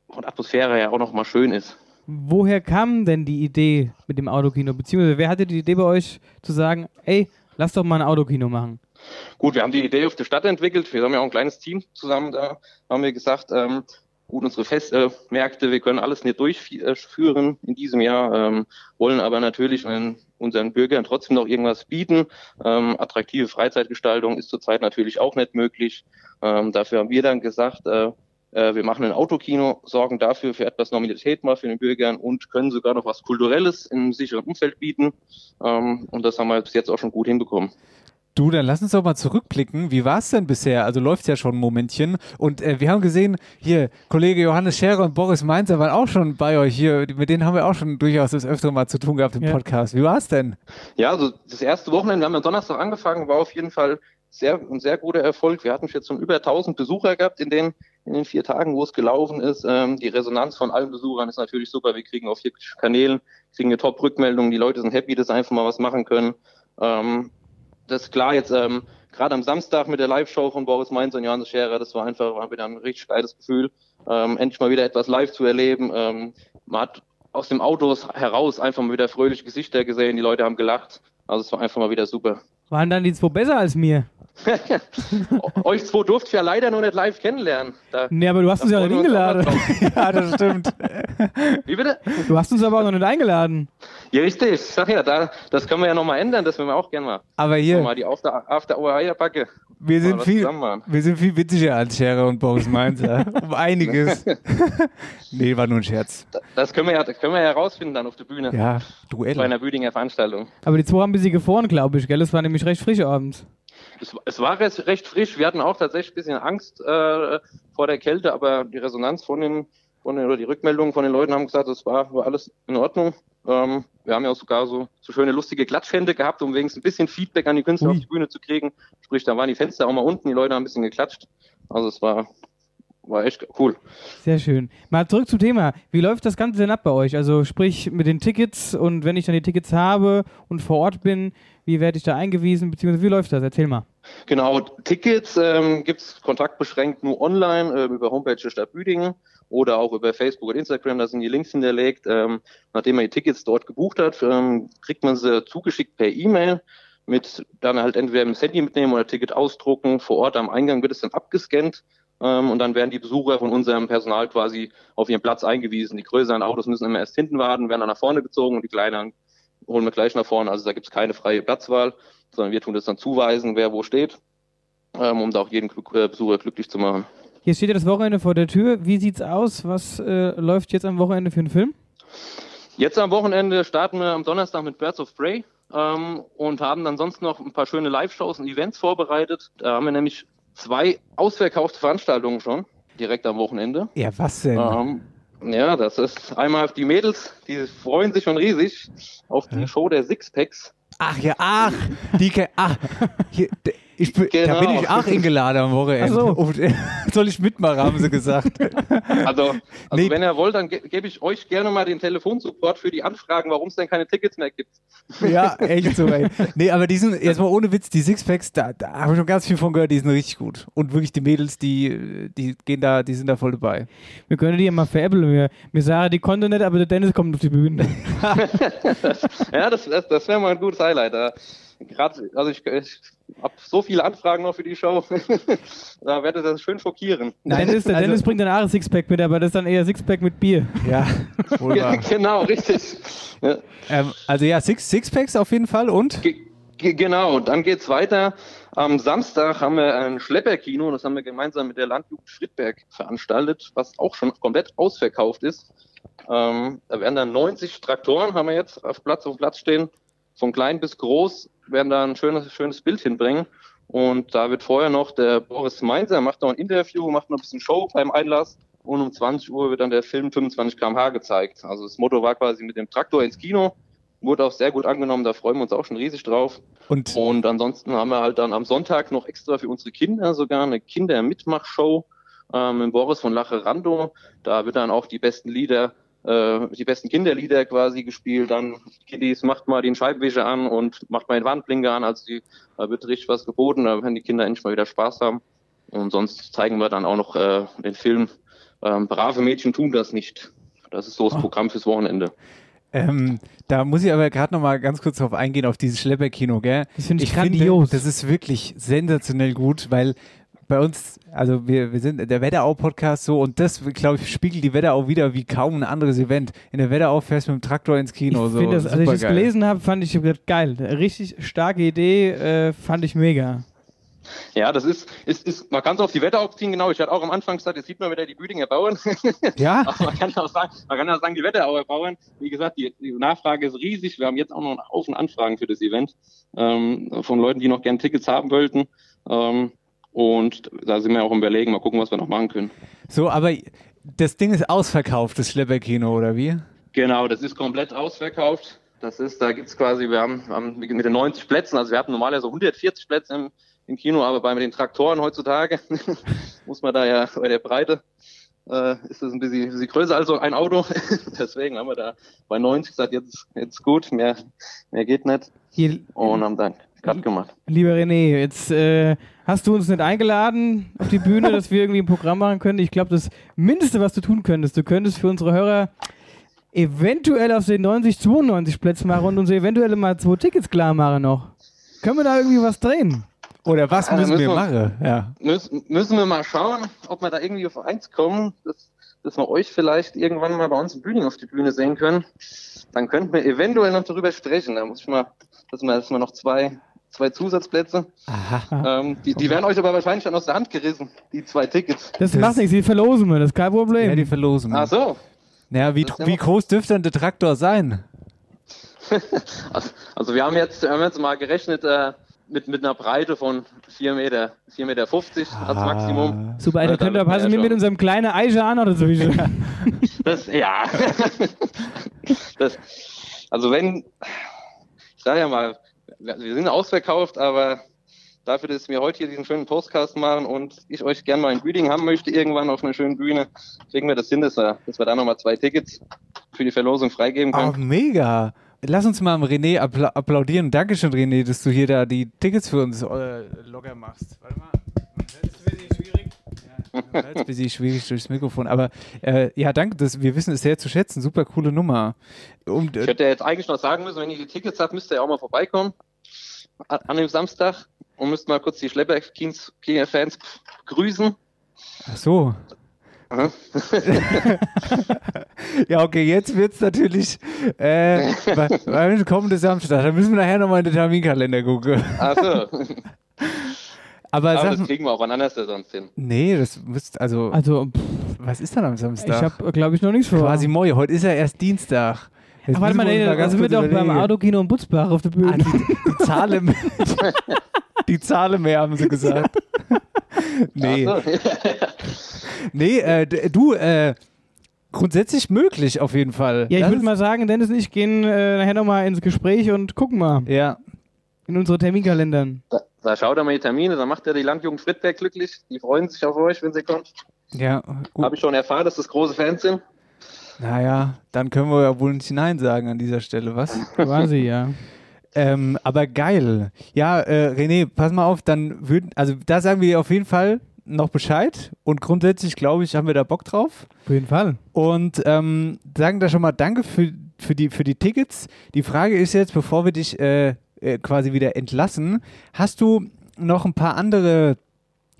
von der Atmosphäre her auch noch mal schön ist. Woher kam denn die Idee mit dem Autokino? Beziehungsweise wer hatte die Idee bei euch zu sagen, ey, lass doch mal ein Autokino machen? Gut, wir haben die Idee auf der Stadt entwickelt. Wir haben ja auch ein kleines Team zusammen da, haben wir gesagt, ähm, gut, unsere Festmärkte, wir können alles nicht durchführen in diesem Jahr, ähm, wollen aber natürlich unseren Bürgern trotzdem noch irgendwas bieten. Ähm, attraktive Freizeitgestaltung ist zurzeit natürlich auch nicht möglich. Ähm, dafür haben wir dann gesagt, äh, äh, wir machen ein Autokino, sorgen dafür für etwas Normalität mal für den Bürgern und können sogar noch was Kulturelles in einem sicheren Umfeld bieten. Ähm, und das haben wir bis jetzt auch schon gut hinbekommen. Du, dann lass uns doch mal zurückblicken. Wie war es denn bisher? Also läuft ja schon ein Momentchen. Und äh, wir haben gesehen, hier, Kollege Johannes Scherer und Boris Mainzer waren auch schon bei euch hier. Mit denen haben wir auch schon durchaus das öfter mal zu tun gehabt im Ja. Podcast. Wie war es denn? Ja, also das erste Wochenende, wir haben am Donnerstag angefangen, war auf jeden Fall sehr, ein sehr guter Erfolg. Wir hatten jetzt schon über 1000 Besucher gehabt in den, in den vier Tagen, wo es gelaufen ist. Ähm, die Resonanz von allen Besuchern ist natürlich super. Wir kriegen auf vier Kanälen, kriegen eine Top-Rückmeldung. Die Leute sind happy, dass sie einfach mal was machen können. Ähm, das ist klar jetzt, ähm, gerade am Samstag mit der Live-Show von Boris Mainz und Johannes Scherer, das war einfach war wieder ein richtig geiles Gefühl, ähm, endlich mal wieder etwas live zu erleben. Ähm, man hat aus dem Autos heraus einfach mal wieder fröhliche Gesichter gesehen, die Leute haben gelacht. Also es war einfach mal wieder super. Waren dann die zwei besser als mir? Euch zwei durfte ich ja leider noch nicht live kennenlernen. Da, Nee, aber du hast uns ja nicht auch mal eingeladen. ja, das stimmt. Wie bitte? Du hast uns aber auch noch nicht eingeladen. Ja, richtig. Ich sag ja, da, das können wir ja nochmal ändern, das würden wir auch gerne mal. Aber hier, Mal die After, After Hour Eierbacke. wir sind viel, wir sind viel witziger als Scherer und Boris Mainzer. um einiges. nee, war nur ein Scherz. Das können wir ja, das können wir ja herausfinden dann auf der Bühne. Ja, Bei Duell. einer Büdinger Veranstaltung. Aber die zwei haben ein bisschen gefroren, glaube ich, gell? Es war nämlich recht frisch abends. Es, es war recht, recht frisch. Wir hatten auch tatsächlich ein bisschen Angst äh, vor der Kälte, aber die Resonanz von den, von den oder die Rückmeldungen von den Leuten haben gesagt, es war, war alles in Ordnung. Ähm, wir haben ja auch sogar so, so schöne lustige Klatschhände gehabt, um wenigstens ein bisschen Feedback an die Künstler Ui. auf die Bühne zu kriegen. Sprich, da waren die Fenster auch mal unten, die Leute haben ein bisschen geklatscht. Also es war, war echt cool. Sehr schön. Mal zurück zum Thema. Wie läuft das Ganze denn ab bei euch? Also sprich mit den Tickets und wenn ich dann die Tickets habe und vor Ort bin, wie werde ich da eingewiesen, beziehungsweise wie läuft das? Erzähl mal. Genau, Tickets ähm, gibt's kontaktbeschränkt nur online äh, über Homepage der Stadt Büdingen oder auch über Facebook und Instagram, da sind die Links hinterlegt. Ähm, nachdem man die Tickets dort gebucht hat, ähm, kriegt man sie zugeschickt per E-Mail mit dann halt entweder im Handy mitnehmen oder Ticket ausdrucken. Vor Ort am Eingang wird es dann abgescannt ähm, und dann werden die Besucher von unserem Personal quasi auf ihren Platz eingewiesen. Die größeren Autos müssen immer erst hinten warten, werden dann nach vorne gezogen und die kleinen holen wir gleich nach vorne. Also da gibt es keine freie Platzwahl, sondern wir tun das dann zuweisen, wer wo steht, ähm, um da auch jeden Glück, äh, Besucher glücklich zu machen. Hier steht ja das Wochenende vor der Tür. Wie sieht's aus? Was äh, läuft jetzt am Wochenende für einen Film? Jetzt am Wochenende starten wir am Donnerstag mit Birds of Prey ähm, und haben dann sonst noch ein paar schöne Live-Shows und Events vorbereitet. Da haben wir nämlich zwei ausverkaufte Veranstaltungen schon, direkt am Wochenende. Ja, was denn? Ähm, ja, das ist einmal die Mädels, die freuen sich schon riesig auf die Show der Sixpacks. Ach ja, ach, die, ach, hier, ich, bin- da Genau. bin ich auch eingeladen am Wochenende. So. Und, äh, soll ich mitmachen, haben sie gesagt. Also, also Nee. wenn ihr wollt, dann ge gebe ich euch gerne mal den Telefonsupport für die Anfragen, warum es denn keine Tickets mehr gibt. ja, echt so, ey. Nee, aber die sind, jetzt mal ohne Witz, die Sixpacks, da, da habe ich schon ganz viel von gehört, die sind richtig gut. Und wirklich die Mädels, die, die gehen da, die sind da voll dabei. Wir können die ja mal veräppeln. Wir, wir sagen, die konnte nicht, aber der Dennis kommt auf die Bühne. Ja, das, das, das wäre mal ein gutes Highlight. Grad, also ich, ich habe so viele Anfragen noch für die Show. da werde ich das schön schockieren. Der Dennis, der also- Dennis bringt dann auch ein Sixpack mit, aber das ist dann eher Sixpack mit Bier. Ja, wohl Ja, wahr. genau, richtig. Ja. ähm, also ja, Six, Sixpacks auf jeden Fall und? Ge ge genau, dann geht's weiter. Am Samstag haben wir ein Schlepperkino, das haben wir gemeinsam mit der Landjugend Friedberg veranstaltet, was auch schon komplett ausverkauft ist. Ähm, da werden dann 90 Traktoren, haben wir jetzt auf Platz auf Platz stehen, von klein bis groß, werden da ein schönes, schönes Bild hinbringen. Und da wird vorher noch der Boris Meinzer, macht noch ein Interview, macht noch ein bisschen Show beim Einlass. Und um 20 Uhr wird dann der Film 25 km/h gezeigt. Also das Motto war quasi mit dem Traktor ins Kino. Wurde auch sehr gut angenommen, da freuen wir uns auch schon riesig drauf. Und Und ansonsten haben wir halt dann am Sonntag noch extra für unsere Kinder sogar eine Kindermitmachshow ähm, mit Boris von Lacherando. Da wird dann auch die besten Lieder, äh, die besten Kinderlieder quasi gespielt. Dann Kiddies macht mal den Scheibenwischer an und macht mal den Wandblinker an. Also die, da wird richtig was geboten, da werden die Kinder endlich mal wieder Spaß haben. Und sonst zeigen wir dann auch noch äh, den Film ähm, Brave Mädchen tun das nicht. Das ist so das Programm fürs Wochenende. ähm, da muss ich aber gerade noch mal ganz kurz drauf eingehen, auf dieses Schlepperkino, gell? Das finde ich, finde, grandios. das ist wirklich sensationell gut, weil bei uns, also wir, wir sind der Wetterau-Podcast so und das, glaube ich, spiegelt die Wetterau wieder wie kaum ein anderes Event. In der Wetterau fährst du mit dem Traktor ins Kino. ich so. finde das, als ich das gelesen habe, fand ich geil. Richtig starke Idee, äh, fand ich mega. Ja, das ist, ist, ist man kann es auf die Wetter aufziehen, genau. Ich hatte auch am Anfang gesagt, jetzt sieht man wieder die Büdinger Bauern. Ja? Aber man kann auch sagen, man kann auch sagen, die Wetterauer Bauern, wie gesagt, die, die Nachfrage ist riesig. Wir haben jetzt auch noch einen Haufen Anfragen für das Event ähm, von Leuten, die noch gerne Tickets haben wollten. Ähm, und da sind wir auch im Überlegen, mal gucken, was wir noch machen können. So, aber das Ding ist ausverkauft, das Schlepperkino, oder wie? Genau, das ist komplett ausverkauft. Das ist, da gibt's quasi, wir haben, haben mit den 90 Plätzen, also wir hatten normalerweise so 140 Plätze im, im Kino, aber bei den Traktoren heutzutage muss man da ja bei der Breite äh, ist das ein bisschen, bisschen größer als so ein Auto. Deswegen haben wir da bei 90 gesagt, jetzt jetzt gut, mehr mehr geht nicht Hier, und haben dann Cut gemacht. lieber René, jetzt äh, hast du uns nicht eingeladen auf die Bühne, dass wir irgendwie ein Programm machen können. Ich glaube, das Mindeste, was du tun könntest, du könntest für unsere Hörer eventuell aus den 90, 92 Plätzen machen und uns eventuell mal zwei Tickets klar machen noch. Können wir da irgendwie was drehen? Oder was Ja, dann müssen wir müssen wir- machen? Ja. Müssen, müssen wir mal schauen, ob wir da irgendwie auf eins kommen, dass, dass wir euch vielleicht irgendwann mal bei uns im Bühning auf die Bühne sehen können. Dann könnten wir eventuell noch darüber sprechen. Da muss ich mal, dass wir, dass wir noch zwei, zwei Zusatzplätze. Aha. Ähm, die, die werden euch aber wahrscheinlich dann aus der Hand gerissen, die zwei Tickets. Das, Das- macht nichts, die verlosen wir, das ist kein Problem. Ja, die verlosen. Ach so. Ja, wie, ja wie groß dürfte denn der Traktor sein? Also, also wir haben jetzt, wir haben jetzt mal gerechnet äh, mit, mit einer Breite von 4 Meter, 4 Meter 50 als Ah. Maximum. Super, Ja, da da könnt ihr wird man passen wir mit schon. unserem kleinen Eiche an oder so. Das, ja. das, also wenn, ich sage ja mal, wir sind ausverkauft, aber dafür, dass wir heute hier diesen schönen Postcast machen und ich euch gerne mal ein Greeting haben möchte, irgendwann auf einer schönen Bühne, kriegen wir das hin, dass wir, da nochmal zwei Tickets für die Verlosung freigeben können. mega. Lass uns mal René appla applaudieren. Dankeschön, René, dass du hier da die Tickets für uns äh, locker machst. Warte mal. Das ist ein bisschen schwierig. Ja. Ein bisschen schwierig durchs Mikrofon, aber äh, ja, danke, das, wir wissen es sehr zu schätzen. Super coole Nummer. Und, Ich hätte jetzt eigentlich noch sagen müssen, wenn ihr die Tickets habt, müsst ihr ja auch mal vorbeikommen. An, dem Samstag. Und müsst mal kurz die Schlepper-Fans grüßen. ach so. Ja, okay, jetzt wird's natürlich äh, wa- wa- kommende Samstag. Da müssen wir nachher nochmal in den Terminkalender gucken. Also, Aber, aber sag, das kriegen wir auch wann anders sonst hin. nee, das müsst, also, Also, pff, was ist dann am ich Samstag? habe, glaube ich, noch nichts vor. Quasi moi, heute ist ja erst Dienstag. Jetzt Ach, warte mal, nee, da sind wir kurz doch beim. Autokino in Butzbach auf der Bühne. Ah, die, die Zahle die Zahle mehr, haben sie gesagt. nee, so. nee äh, du, äh, grundsätzlich möglich auf jeden Fall. ja, ich würde mal sagen, Dennis und ich gehen äh, nachher nochmal ins Gespräch und gucken mal Ja, in unsere Terminkalendern. Da, da schaut er mal die Termine, da macht er die Landjugend Friedberg glücklich. Die freuen sich auf euch, wenn sie kommt. ja, gut. Habe ich schon erfahren, dass das große Fans sind. Naja, dann können wir ja wohl nicht Nein sagen an dieser Stelle, was? Quasi, ja. ähm, aber geil. Ja, äh, René, pass mal auf, dann würden, also da sagen wir auf jeden Fall noch Bescheid und grundsätzlich, glaube ich, haben wir da Bock drauf. Auf jeden Fall. Und ähm, sagen da schon mal Danke für, für, die, für die Tickets. Die Frage ist jetzt, bevor wir dich äh, äh, quasi wieder entlassen, hast du noch ein paar andere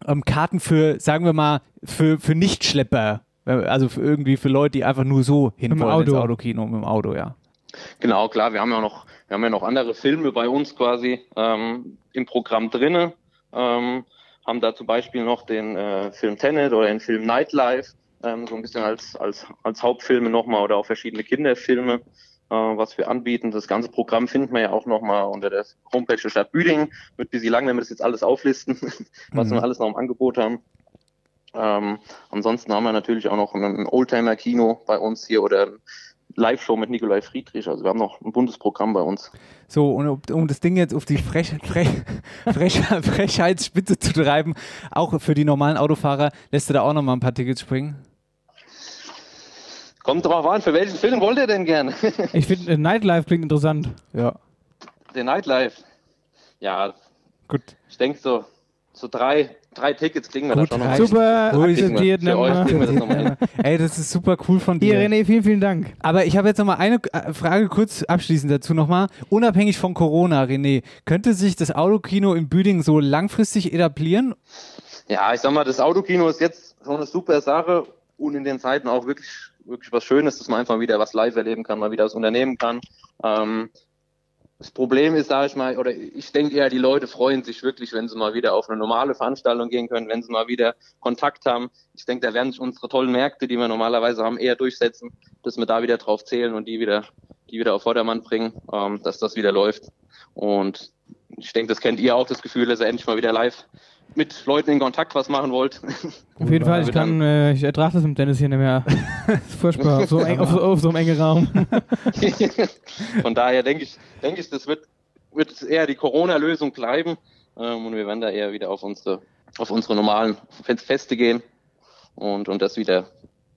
ähm, Karten für, sagen wir mal, für, für Nichtschlepper? Äh, Also für irgendwie für Leute, die einfach nur so dem hinwollen ins Auto. Autokino mit dem Auto, ja. Genau, klar, wir haben ja noch, wir haben ja noch andere Filme bei uns quasi ähm, im Programm drinne. Ähm, haben da zum Beispiel noch den äh, Film Tenet oder den Film Nightlife, ähm, so ein bisschen als, als, als Hauptfilme nochmal oder auch verschiedene Kinderfilme, äh, was wir anbieten. Das ganze Programm finden wir ja auch nochmal unter der Homepage der Stadt Büdingen. Wird ein bisschen lang, wenn wir das jetzt alles auflisten, was Mhm. wir alles noch im Angebot haben. Ähm, ansonsten haben wir natürlich auch noch ein, Oldtimer-Kino bei uns hier oder ein Live-Show mit Nikolai Friedrich. Also wir haben noch ein buntes Programm bei uns. So, und um, das Ding jetzt auf die Frech, Frech, Frech, Frechheitsspitze zu treiben, auch für die normalen Autofahrer, lässt du da auch noch mal ein paar Tickets springen? Kommt drauf an, für welchen Film wollt ihr denn gerne? Ich finde, äh, Nightlife klingt interessant. Ja, Der Nightlife. Ja, gut. ich denke so, so drei, drei Tickets kriegen wir Gut, da schon noch. Super Ruhig. akzeptiert. Für euch kriegen wir das ne? nochmal hin. Ey, das ist super cool von Hier, dir. René, vielen, vielen Dank. Aber ich habe jetzt noch mal eine äh, Frage kurz abschließend dazu nochmal. Unabhängig von Corona, René, könnte sich das Autokino in Büdingen so langfristig etablieren? Ja, ich sag mal, das Autokino ist jetzt schon eine super Sache und in den Zeiten auch wirklich, wirklich was Schönes, dass man einfach wieder was live erleben kann, mal wieder was unternehmen kann. Ähm, das Problem ist, sage ich mal, oder ich denke eher, die Leute freuen sich wirklich, wenn sie mal wieder auf eine normale Veranstaltung gehen können, wenn sie mal wieder Kontakt haben. Ich denke, da werden sich unsere tollen Märkte, die wir normalerweise haben, eher durchsetzen, dass wir da wieder drauf zählen und die wieder, die wieder auf Vordermann bringen, ähm, dass das wieder läuft. Und ich denke, das kennt ihr auch, das Gefühl, dass ihr endlich mal wieder live mit Leuten in Kontakt was machen wollt. Auf jeden Fall, ich kann, äh, ich ertrage das mit Dennis hier nicht mehr. das ist furchtbar, auf so, eng, auf, so, auf so einem engen Raum. Von daher denke ich, denke ich, das wird, wird eher die Corona-Lösung bleiben. Ähm, und wir werden da eher wieder auf unsere, auf unsere normalen Fest- Feste gehen und, und das wieder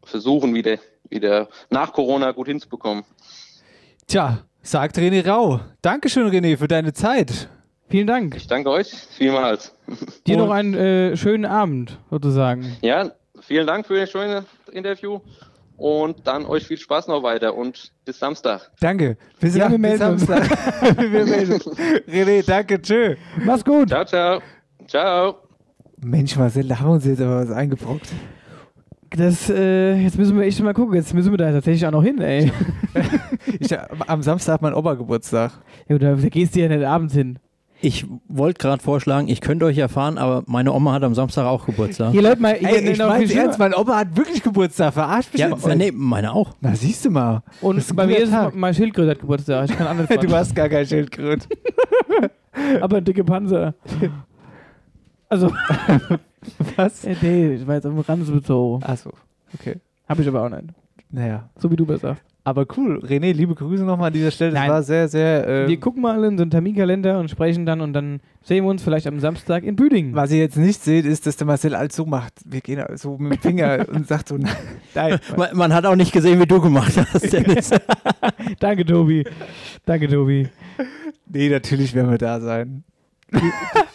versuchen, wieder, wieder nach Corona gut hinzubekommen. Tja, sagt René Rau. Dankeschön, René, für deine Zeit. Vielen Dank. Ich danke euch vielmals. Dir Und- noch einen äh, schönen Abend, sozusagen. Ja, vielen Dank für das schöne Interview und dann euch viel Spaß noch weiter und bis Samstag. Danke. Bis, Ja, wir bis melden uns. Samstag. wir melden uns. René, danke, tschö. Mach's gut. Ciao, ciao. Ciao. Mensch, Marcel, da haben wir uns jetzt aber was eingebrockt. Das, äh, jetzt müssen wir echt mal gucken. Jetzt müssen wir da tatsächlich auch noch hin, ey. Ich, am Samstag hat mein Opa Geburtstag. Ja, da, da gehst du ja nicht abends hin. Ich wollte gerade vorschlagen, ich könnte euch erfahren, aber meine Oma hat am Samstag auch Geburtstag. Hier, Leute, mal, hier, Ey, ich meine viel ernst, schlimmer. mein Opa hat wirklich Geburtstag. Verarscht mich Ja, jetzt nee, meine auch. Na, siehst du mal. Und ein bei mir ist Tag. mein Schildkröte hat Geburtstag. Ich kann anders Du hast gar kein Schildkröt. aber dicke Panzer. Also, Was? äh, nee, ich war jetzt am Rand bezogen. Achso, okay. Hab ich aber auch nicht. Naja. So wie du sagst. Aber cool. René, liebe Grüße nochmal an dieser Stelle. Das Nein. war sehr, sehr. Äh, Wir gucken mal in so einen Terminkalender und sprechen dann und dann sehen wir uns vielleicht am Samstag in Büdingen. was ihr jetzt nicht seht, ist, dass der Marcel alles so macht. Wir gehen so mit dem Finger und sagt so, nein. Man, man hat auch nicht gesehen, wie du gemacht hast, Dennis. Danke, Tobi. Danke, Tobi. Nee, natürlich werden wir da sein.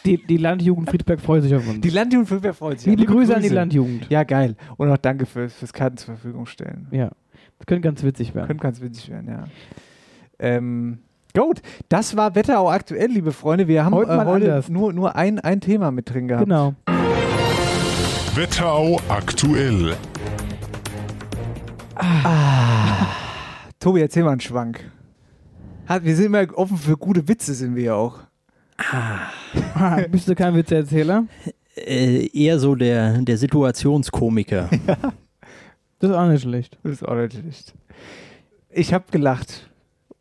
Die, die Landjugend Friedberg freut sich auf uns. Die Landjugend Friedberg freut sich. Liebe, Grüße, an die Landjugend. Ja, geil. Und auch danke für, fürs Karten zur Verfügung stellen. Ja. Das könnte ganz witzig werden. Könnte ganz witzig werden, ja. Ähm, gut, das war Wetterau aktuell, liebe Freunde. Wir haben Heute äh, mal heute nur, nur ein, ein Thema mit drin gehabt. Genau. Wetterau aktuell. Tobi, erzähl mal einen Schwank. Wir sind immer offen für gute Witze, sind wir ja auch. Ah, Bist du kein Witzeerzähler? Äh, eher so der, der Situationskomiker. Das ist auch nicht schlecht. Das ist auch nicht schlecht. Ich habe gelacht.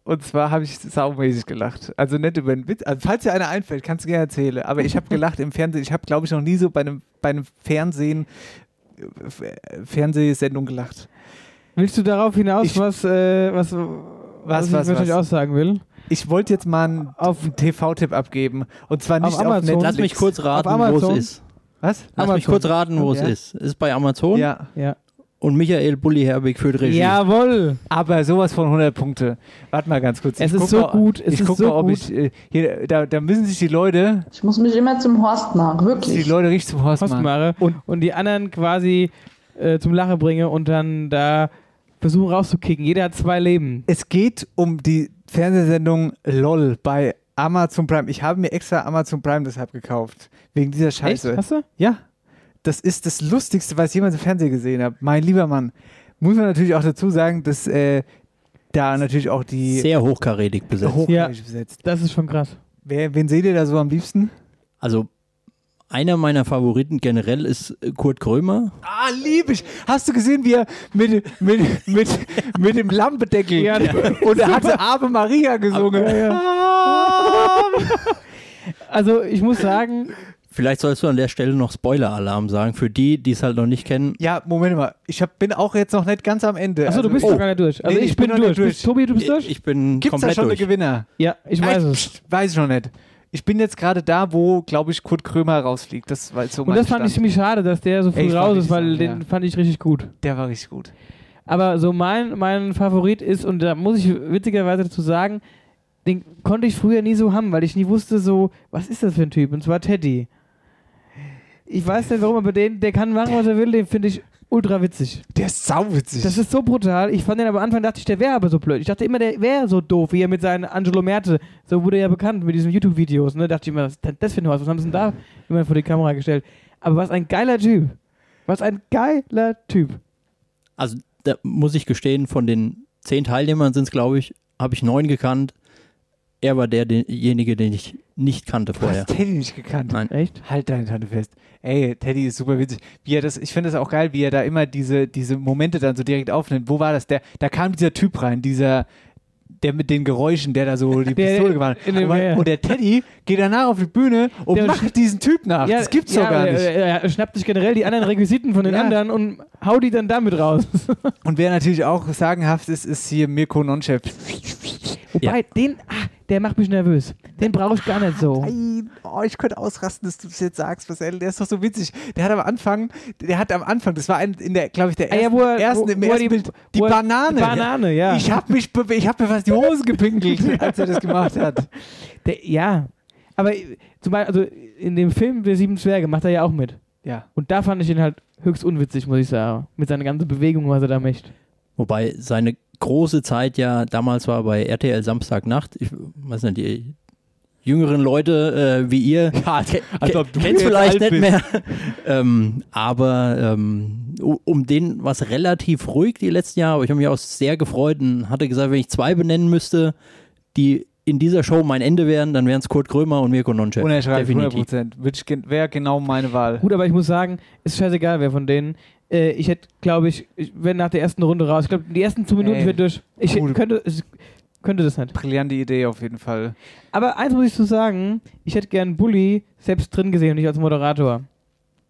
Und zwar habe ich saumäßig gelacht. Also nicht über einen Witz. Also falls dir einer einfällt, kannst du gerne erzählen. Aber ich habe gelacht im Fernsehen. Ich habe, glaube ich, noch nie so bei einem, bei einem Fernsehen, äh, Fernsehsendung gelacht. Willst du darauf hinaus, Ich- was, äh, was, was, Was, ich was, wahrscheinlich was? aussagen will? Ich wollte jetzt mal einen, Auf- einen TV-Tipp abgeben. Und zwar nicht Auf auf, Amazon? Netflix. Lass mich kurz raten, wo es ist. Was? Lass mich Amazon. kurz raten, wo Ja. es ist. Ist bei Amazon Ja. Ja. Und Michael Bulli Herbig führt Regie. Jawohl! Aber sowas von 100 Punkte. Warte mal ganz kurz. Es Ich ist so mal, gut, es ich ist guck so mal, ob gut. ich. Äh, hier, da, da müssen sich die Leute, Ich muss mich immer zum Horst machen, die wirklich. Leute richtig zum Horst machen. Postmare Und und die anderen quasi äh, zum Lachen bringe und dann da versuchen rauszukicken. Jeder hat zwei Leben. es geht um die Fernsehsendung LOL bei Amazon Prime. Ich habe mir extra Amazon Prime deshalb gekauft. Wegen dieser Scheiße. Echt? Hast du? Ja. Das ist das Lustigste, was ich jemals im Fernsehen gesehen habe. Mein lieber Mann. Muss man natürlich auch dazu sagen, dass äh, da natürlich auch die Sehr hochkarätig besetzt. hochkarätig besetzt. Das ist schon krass. Wer, wen seht ihr da so am liebsten? Also einer meiner Favoriten generell ist äh, Kurt Krömer. Ah, lieb ich. Hast du gesehen, wie er mit, mit, mit, mit dem Lampendeckel Ja, und er hatte Ave Maria gesungen. Also ich muss sagen, Vielleicht sollst du an der Stelle noch Spoiler-Alarm sagen, für die, die es halt noch nicht kennen. Ja, Moment mal. Ich hab, bin auch jetzt noch nicht ganz am Ende. achso, du bist oh, noch gar nicht durch. Also Nee, ich, ich bin, bin noch durch. nicht Bist, Tobi, du bist durch? Ich bin Gibt's da komplett schon durch. eine Gewinner? ja, ich weiß Nein, es. pst, Weiß ich noch nicht. Ich bin jetzt gerade da, wo, glaube ich, Kurt Krömer rausfliegt. Das war so Und das fand ich Stand. ziemlich schade, dass der so früh Ey, ich raus ist, weil ich- den ja. fand ich richtig gut. Der war richtig gut. Aber so mein, mein Favorit ist, und da muss ich witzigerweise dazu sagen, den konnte ich früher nie so haben, weil ich nie wusste so, was ist das für ein Typ? Und zwar Teddy. Ich weiß nicht warum, aber den, der kann machen, was er will, den finde ich ultra witzig. Der ist sauwitzig. Das ist so brutal. Ich fand den aber am Anfang, dachte ich, der wäre aber so blöd. Ich dachte immer, der wäre so doof, wie er mit seinen Angelo Merte, so wurde er ja bekannt mit diesen YouTube-Videos. Ne? Dachte ich immer, was das für ein Haus? Was haben sie denn da immer vor die Kamera gestellt? Aber was ein geiler Typ. Was ein geiler Typ. Also da muss ich gestehen, von den zehn Teilnehmern sind es, glaube ich, habe ich neun gekannt. Er war der, derjenige, den ich nicht kannte du vorher. hast Teddy nicht gekannt. Nein. Echt? Halt deine Tante fest. Ey, Teddy ist super witzig. Wie er das, ich finde das auch geil, wie er da immer diese, diese Momente dann so direkt aufnimmt. Wo war das? Der, da kam dieser Typ rein, dieser, der mit den Geräuschen, der da so die Der Pistole in dem und, der Teddy geht danach auf die Bühne und Der macht diesen Typ nach. das gibt's doch ja, gar er- nicht. Er, er schnappt sich generell die anderen Requisiten von den Ja. anderen und haut die dann damit raus. Und wer natürlich auch sagenhaft ist, ist hier Mirko Nonchef. Wobei, den, ah, der macht mich nervös. Den brauche ich gar nicht so. Nein, oh, ich könnte ausrasten, dass du das jetzt sagst, Marcel. Der ist doch so witzig. Der hat am Anfang, der hat am Anfang, das war ein, in der, glaube ich, der Ah ja, ersten, wo er- ersten, wo- im wo er ersten die- Bild, die wo Banane. die Banane, ja. Ich habe mich, ich habe mir fast die Hose gepinkelt, als er das gemacht hat. Der, ja. Aber äh, zum Beispiel, also in dem Film Der Sieben Zwerge macht er ja auch mit. Ja. Und da fand ich ihn halt höchst unwitzig, muss ich sagen. Mit seiner ganzen Bewegung, was er da macht. Wobei seine große Zeit ja damals war bei RTL Samstagnacht. Ich weiß nicht, die jüngeren Leute äh, wie ihr Ja, ke als ke ob du kennst jetzt vielleicht nicht mehr. ähm, aber ähm, um den war es relativ ruhig die letzten Jahre. Aber ich habe mich auch sehr gefreut und hatte gesagt, wenn ich zwei benennen müsste, die in dieser Show mein Ende wären, dann wären es Kurt Krömer und Mirko Nonchef. Unerschreiblich, 100 Definitiv. Prozent. Wäre genau meine Wahl. Gut, aber ich muss sagen, ist scheißegal, wer von denen. Äh, ich hätte, glaube ich, ich wenn nach der ersten Runde raus. Ich glaube, die ersten zwei Minuten wird durch. Ich cool. könnte, ich könnte das nicht. Brillante Idee auf jeden Fall. Aber eins muss ich so sagen, ich hätte gern Bully selbst drin gesehen und nicht als Moderator.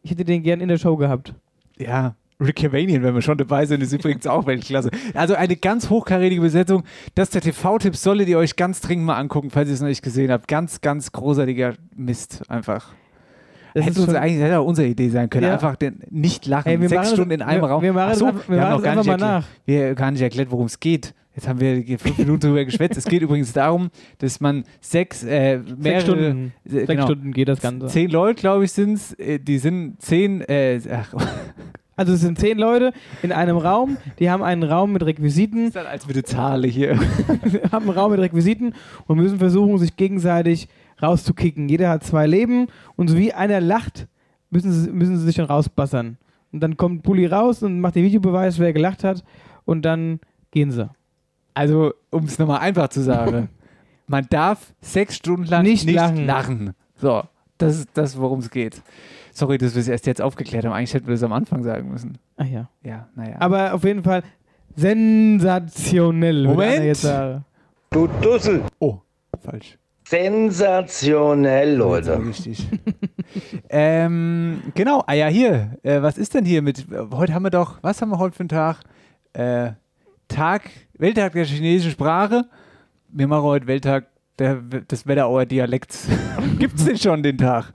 Ich hätte den gern in der Show gehabt. Ja. Rick Cavanian, wenn wir schon dabei sind, ist übrigens auch Weltklasse. Also eine ganz hochkarätige Besetzung. Das ist der TV-Tipp, solltet ihr euch ganz dringend mal angucken, falls ihr es noch nicht gesehen habt. Ganz, ganz großartiger Mist einfach. Das hätte uns eigentlich hätte auch unsere Idee sein können. Ja. Einfach den, nicht lachen. Ey, wir Sechs das- Stunden in einem wir- Raum. wir machen Ach so, das einfach- wir haben noch das gar nicht mal erklärt, Wir haben gar nicht erklärt, worum es geht. Jetzt haben wir fünf Minuten drüber geschwätzt. Es geht übrigens darum, dass man sechs, äh, mehrere, Sechs Stunden. äh, Sechs genau, Stunden geht das Ganze. zehn Leute, glaube ich, sind es. Äh, die sind zehn, äh, ach, Also es sind zehn Leute in einem Raum, die haben einen Raum mit Requisiten, ist dann als würde Zahle hier. haben einen Raum mit Requisiten und müssen versuchen, sich gegenseitig rauszukicken. Jeder hat zwei Leben und so wie einer lacht, müssen sie, müssen sie sich dann rausbassern. Und dann kommt Bulli raus und macht den Videobeweis, wer gelacht hat und dann gehen sie. Also, um es nochmal einfach zu sagen, man darf sechs Stunden lang Nicht lachen. lachen. So, das ist das, worum es geht. Sorry, dass wir es erst jetzt aufgeklärt haben. Eigentlich hätten wir das am Anfang sagen müssen. Ach ja. Ja, naja. Aber auf jeden Fall sensationell. Moment. Jetzt sagen. Du Dussel. oh, falsch. Sensationell, Leute. richtig. ähm, genau, ah ja, hier. Äh, was ist denn hier mit. Heute haben wir doch. Was haben wir heute für einen Tag? Äh, Tag, Welttag der chinesischen Sprache. Wir machen heute Welttag der, des Wetterauer Dialekts. Gibt es den schon, den Tag?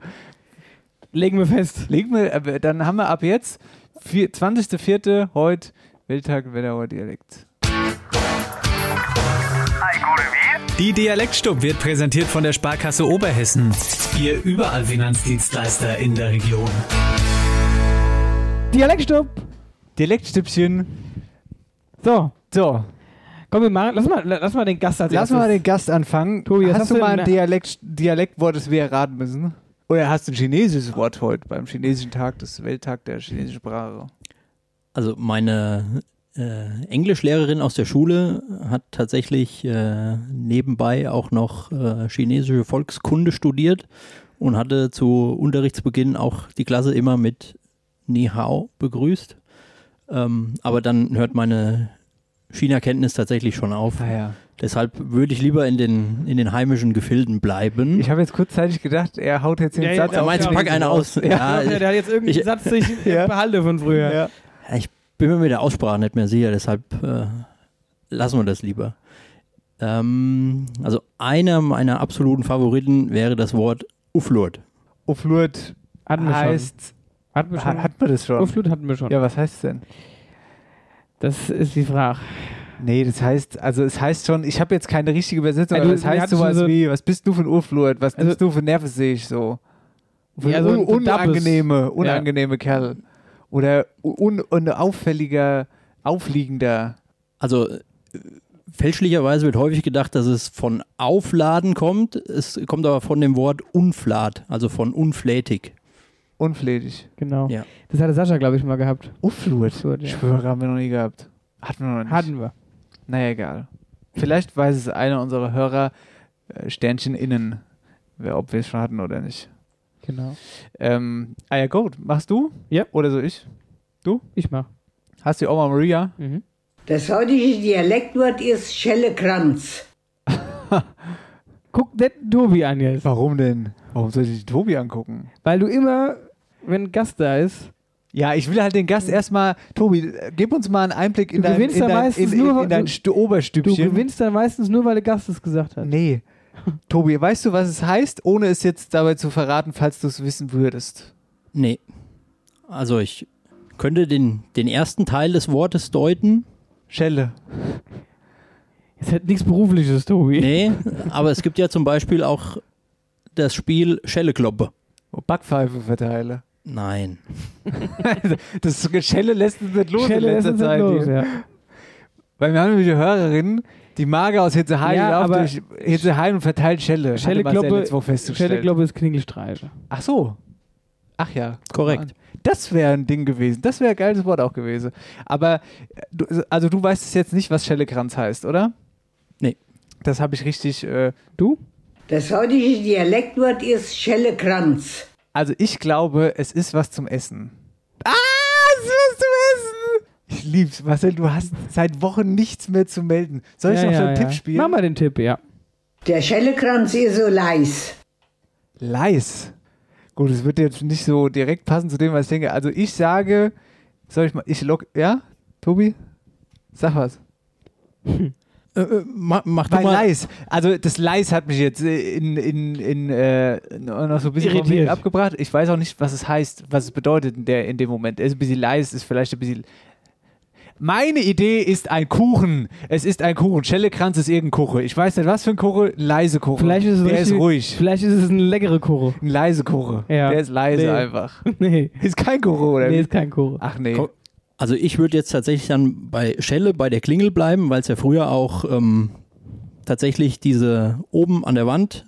Legen wir fest. Legen wir, äh, dann haben wir ab jetzt vier- 20.04. heute Welttag Wetterauer Dialekt. Die Dialektstub wird präsentiert von der Sparkasse Oberhessen. Ihr überall Finanzdienstleister in der Region. Dialektstopp. Dialektstüppchen. So, So, komm, wir machen. Lass mal, lass mal den Gast als lass erstes. mal den Gast anfangen. Tobi, hast, hast du du mal ein Dialekt, Dialektwort, das wir erraten müssen? Oder hast du ein chinesisches Wort heute beim chinesischen Tag, das Welttag der chinesischen Sprache? Also meine äh, Englischlehrerin aus der Schule hat tatsächlich äh, nebenbei auch noch äh, chinesische Volkskunde studiert und hatte zu Unterrichtsbeginn auch die Klasse immer mit Ni Hao begrüßt. Ähm, aber dann hört meine China-Kenntnis tatsächlich schon auf. Naja. Deshalb würde ich lieber in den, in den heimischen Gefilden bleiben. Ich habe jetzt kurzzeitig gedacht, er haut jetzt den Ja, Satz ja, auf meinst du, den pack eine aus? Ja. Ja, Ja, der hat jetzt irgendeinen ich- Satz, den ich Ja. behalte von früher. Ja. Ich bin mir mit der Aussprache nicht mehr sicher, deshalb äh, lassen wir das lieber. Ähm, also einer meiner absoluten Favoriten wäre das Wort Uflurt. Uflurt Hatten wir heißt, schon. Hatten wir hat, schon. hat man das schon? Urflut hatten wir schon. Ja, was heißt es denn? Das ist die Frage. Nee, das heißt, also es heißt schon, ich habe jetzt keine richtige Übersetzung, Also, aber es wir heißt hatten sowas so- wie, was bist du für ein Urflurt, was Also- nimmst du für Nerven, sehe ich so. Für Ja, ein so un ein unangenehme, unangenehme Kerl. Oder un un auffälliger, aufliegender. Also äh, fälschlicherweise wird häufig gedacht, dass es von Aufladen kommt. Es kommt aber von dem Wort Unflat, also von unflätig. Unflätig. Genau. Ja. Das hatte Sascha, glaube ich, mal gehabt. Uflurt. Uflurt, ja. Schwöre, haben wir noch nie gehabt. Hatten wir noch nicht. Hatten wir. Naja, egal. Vielleicht weiß es einer unserer Hörer, äh, Sternchen innen, wer, ob wir es schon hatten oder nicht. Genau. Ähm, ah ja, gut. Machst du? Ja. Oder so ich? Ich mach. Hast du Oma Maria? Mhm. Das heutige Dialektwort ist Schellekranz. Guck den Tobi an jetzt. Warum denn? Warum soll ich Tobi angucken? Weil du immer, wenn ein Gast da ist, Ja, ich will halt den Gast erstmal, Tobi, gib uns mal einen Einblick in Du dein, in dein, meistens in, in, nur- in dein du- Oberstübchen. du gewinnst dann meistens nur, weil der Gast es gesagt hat. Nee. Tobi, weißt du, was es heißt, ohne es jetzt dabei zu verraten, falls du es wissen würdest? Nee. Also ich könnte den, den ersten Teil des Wortes deuten. Schelle. Es hat nichts Berufliches, Tobi. Nee, aber es gibt ja zum Beispiel auch das Spiel Schellekloppe. Backpfeife verteile. Nein. Das Schelle lässt uns nicht los Schelle in ist letzter es Zeit. nicht los, ja. Weil wir haben nämlich eine Hörerin, die Mager aus Hitzeheim Ja, läuft aber durch Hitzeheim und verteilt Schelle. Schelle festgestellt. Schelle, ist Klingelstreiche. Ach so. Ach ja. Korrekt. Das wäre ein Ding gewesen. Das wäre ein geiles Wort auch gewesen. Aber, äh, du, also du weißt es jetzt nicht, was Schellekranz heißt, oder? Nee. Das habe ich richtig. Äh, du? Das heutige Dialektwort ist Schellekranz. Also ich glaube, es ist was zum Essen. Ah, es ist was zum Essen! Ich lieb's. Marcel, du hast seit Wochen nichts mehr zu melden. Soll ich Ja, noch ja, so einen ja. Tipp spielen? Mach mal den Tipp, ja. Der Schellekranz ist so leis. Leis. Gut, es wird jetzt nicht so direkt passen zu dem, was ich denke. Also ich sage, soll ich mal, ich log, ja? Tobi? Sag was. Äh, äh, mach, mach du Bei mal. Leis. Also das Leis hat mich jetzt in, in, in, äh, noch so ein bisschen vom Irritiert. Abgebracht. Ich weiß auch nicht, was es heißt, was es bedeutet in, der, in dem Moment. Er ist ein bisschen leis, ist vielleicht ein bisschen... Meine Idee ist ein Kuchen. Es ist ein Kuchen. Schellekranz ist irgendein Kuchen. Ich weiß nicht, was für ein Kuchen. Ein leise Kuchen. Vielleicht ist es Der richtig, ist ruhig. Vielleicht ist es ein leckere Kuchen. Ein leise Kuchen. Ja. Der ist leise Nee. einfach. Nee. Ist kein Kuchen, oder? Nee, ist kein Kuchen. Ach nee. Also ich würde jetzt tatsächlich dann bei Schelle, bei der Klingel bleiben, weil es ja früher auch ähm, tatsächlich diese oben an der Wand,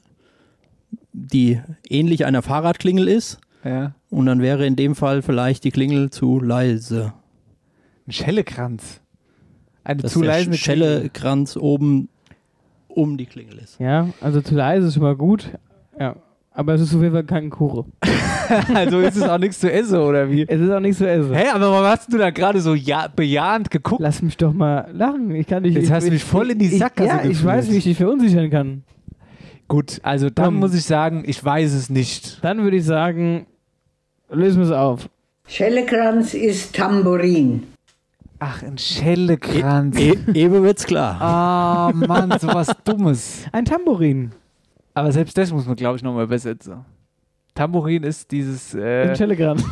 die ähnlich einer Fahrradklingel ist. Ja. Und dann wäre in dem Fall vielleicht die Klingel zu leise. Ein Schellekranz. Eine Dass zu der leise. Schellekranz oben um die Klingel ist. Ja, also zu leise ist schon mal gut. Ja. Aber es ist auf jeden Fall kein Kuchen. Also ist es auch nichts zu essen, oder wie? Es ist auch nicht so essen. Hä, aber warum hast du da gerade so ja, bejahend geguckt? Lass mich doch mal lachen. Ich kann dich. Jetzt ich, hast du mich voll in die ich, Sackgasse Ja, ich weiß, wie ich dich verunsichern kann. Gut, also dann Komm. muss ich sagen, ich weiß es nicht. Dann würde ich sagen, lösen wir es auf. Schellekranz ist Tambourin. Ach, ein Schellekranz. E Eben wird's klar. Ah, Mann, sowas Dummes. Ein Tambourin. Aber selbst das muss man, glaube ich, nochmal übersetzen. Tambourin ist dieses, äh, Ein Schellekranz.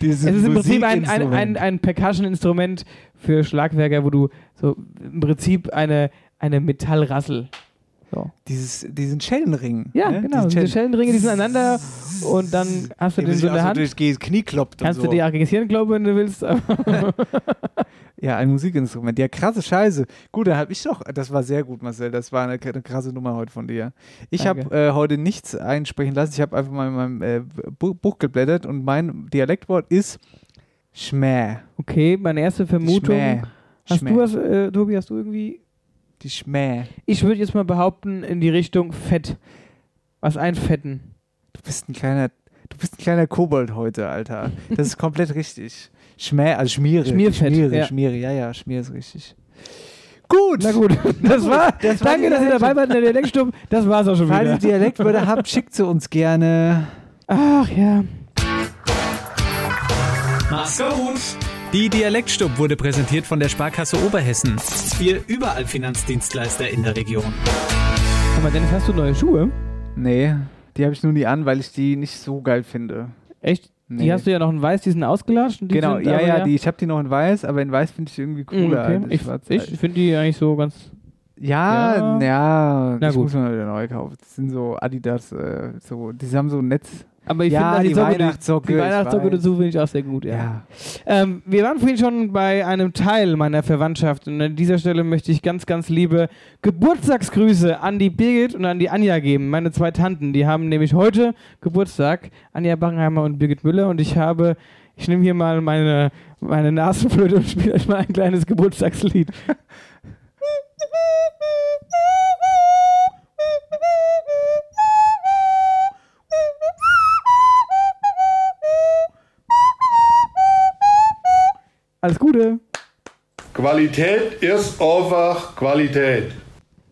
dieses Es ist im Prinzip ein, ein, ein, ein Percussion-Instrument für Schlagwerker, wo du so im Prinzip eine, eine Metallrassel. So. dieses, diesen Schellenring. Ja, ne? genau. Diese Schellenringe, die sind aneinander und dann hast du den so in der auch Hand. so durchs Knie kloppt Kannst und du so. dir argentieren, glaube wenn du willst. Ja, ein Musikinstrument. Ja, krasse Scheiße. Gut, dann habe ich doch. Das war sehr gut, Marcel. Das war eine, eine krasse Nummer heute von dir. Ich habe äh, heute nichts einsprechen lassen. Ich habe einfach mal in meinem äh, Bu- Buch geblättert und mein Dialektwort ist Schmäh. okay, meine erste Vermutung. Schmäh. Hast Schmäh. du was, äh, Tobi, hast du irgendwie. Die Schmäh. Ich würde jetzt mal behaupten, in die Richtung Fett. Was einfetten. Du bist ein kleiner. Du bist ein kleiner Kobold heute, Alter. Das ist komplett richtig. Schmäh, also Schmiere. Schmierfett, Schmiere, ja. Schmiere. Ja, ja, Schmier ist richtig. Gut. Na gut, das war. Das war danke, dass ihr dabei wart in der Dialektstube. Das war's auch schon Falls wieder. ihr Dialektwörter habt, schickt sie uns gerne. Ach ja. Mach's gut. Die Dialektstub wurde präsentiert von der Sparkasse Oberhessen. Ihr überall Finanzdienstleister in der Region. Sag mal, Dennis, hast du neue Schuhe? Nee, die habe ich nur nie an, weil ich die nicht so geil finde. Echt? Nee. Die hast du ja noch in weiß, die sind ausgelatscht. und Die genau, sind ja, aber ja, die, ich habe die noch in weiß, aber in weiß finde ich die irgendwie cooler. okay. als in Ich, schwarz. ich finde die eigentlich so ganz. ja, Ja. ja, Na ich gut. muss mir mal wieder neu kaufen. Das sind so Adidas, äh, so, die haben so ein Netz. Aber ich Ja, finde die Socke- Weihnachtssocke, Die Weihnachtssocke dazu finde ich auch sehr gut, ja. Ja. Ähm, wir waren vorhin schon bei einem Teil meiner Verwandtschaft und an dieser Stelle möchte ich ganz, ganz liebe Geburtstagsgrüße an die Birgit und an die Anja geben. Meine zwei Tanten, die haben nämlich heute Geburtstag, Anja Backenheimer und Birgit Müller und ich habe, ich nehme hier mal meine, meine Nasenflöte und spiele euch mal ein kleines Geburtstagslied. Alles Gute. Qualität ist einfach Qualität.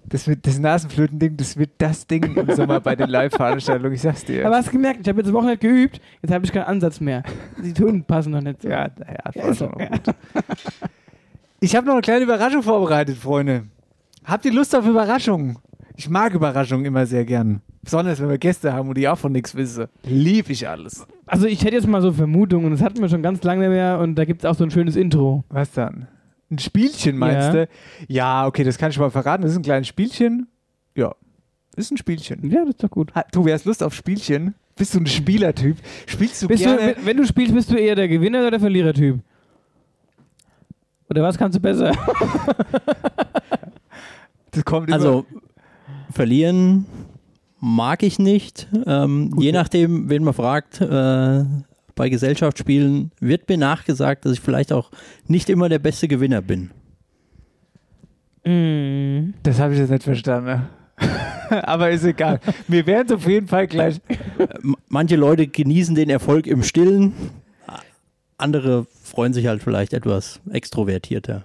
Das, wird, das Nasenflöten-Ding, das wird das Ding im Sommer bei den Live-Veranstaltungen, ich sag's dir. Aber hast du gemerkt, ich habe jetzt eine Woche nicht geübt, jetzt habe ich keinen Ansatz mehr. Die Töne passen noch nicht so. ja, naja, das Ja, war ist schon gut. Ich habe noch eine kleine Überraschung vorbereitet, Freunde. Habt ihr Lust auf Überraschungen? Ich mag Überraschungen immer sehr gern. Besonders wenn wir Gäste haben und die auch von nichts wissen. Lieb ich alles. Also ich hätte jetzt mal so Vermutungen, das hatten wir schon ganz lange mehr und da gibt es auch so ein schönes Intro. Was dann? Ein Spielchen meinst Ja. du? Ja, okay, das kann ich mal verraten. Das ist ein kleines Spielchen. Ja, ist ein Spielchen. Ja, das ist doch gut. Ha, Du hast Lust auf Spielchen? Bist du ein Spielertyp? Spielst du Bist du, gerne? wenn, wenn du spielst, bist du eher der Gewinner oder der Verlierertyp? Oder was kannst du besser? das kommt immer. Also, verlieren mag ich nicht. Ähm, je nachdem, wen man fragt, äh, bei Gesellschaftsspielen wird mir nachgesagt, dass ich vielleicht auch nicht immer der beste Gewinner bin. Mm. Das habe ich jetzt nicht verstanden. Aber ist egal. Wir werden es auf jeden Fall gleich. Manche Leute genießen den Erfolg im Stillen, andere freuen sich halt vielleicht etwas extrovertierter.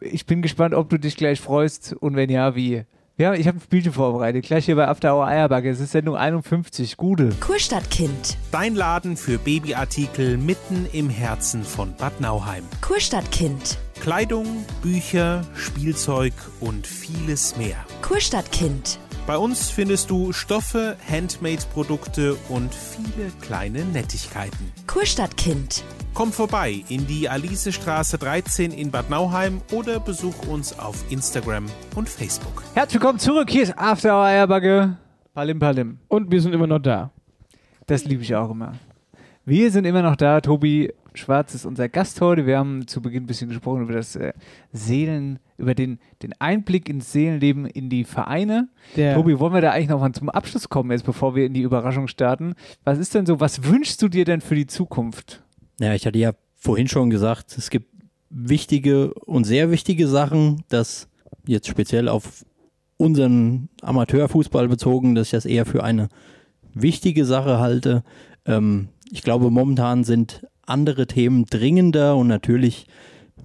Ich bin gespannt, ob du dich gleich freust und wenn ja, wie. Ja, ich habe ein Spielchen vorbereitet. Gleich hier bei After Hour Eierbacke. Es ist Sendung 51. Gute. Kurstadtkind. Dein Laden für Babyartikel mitten im Herzen von Bad Nauheim. Kurstadtkind. Kleidung, Bücher, Spielzeug und vieles mehr. Kurstadtkind. Bei uns findest du Stoffe, Handmade-Produkte und viele kleine Nettigkeiten. Kurstadtkind. Komm vorbei in die Alisestraße 13 in Bad Nauheim oder besuch uns auf Instagram und Facebook. Herzlich willkommen zurück. Hier ist After Hour Eierbacke. Palim Palim. Und wir sind immer noch da. Das liebe ich auch immer. Wir sind immer noch da. Tobi Schwarz ist unser Gast heute. Wir haben zu Beginn ein bisschen gesprochen über das äh, Seelen, über den, den Einblick ins Seelenleben in die Vereine. Der- Tobi, wollen wir da eigentlich noch mal zum Abschluss kommen, jetzt bevor wir in die Überraschung starten? Was ist denn so, was wünschst du dir denn für die Zukunft? Ja, ich hatte ja vorhin schon gesagt, es gibt wichtige und sehr wichtige Sachen, dass jetzt speziell auf unseren Amateurfußball bezogen, dass ich das eher für eine wichtige Sache halte. Ähm, ich glaube, momentan sind andere Themen dringender und natürlich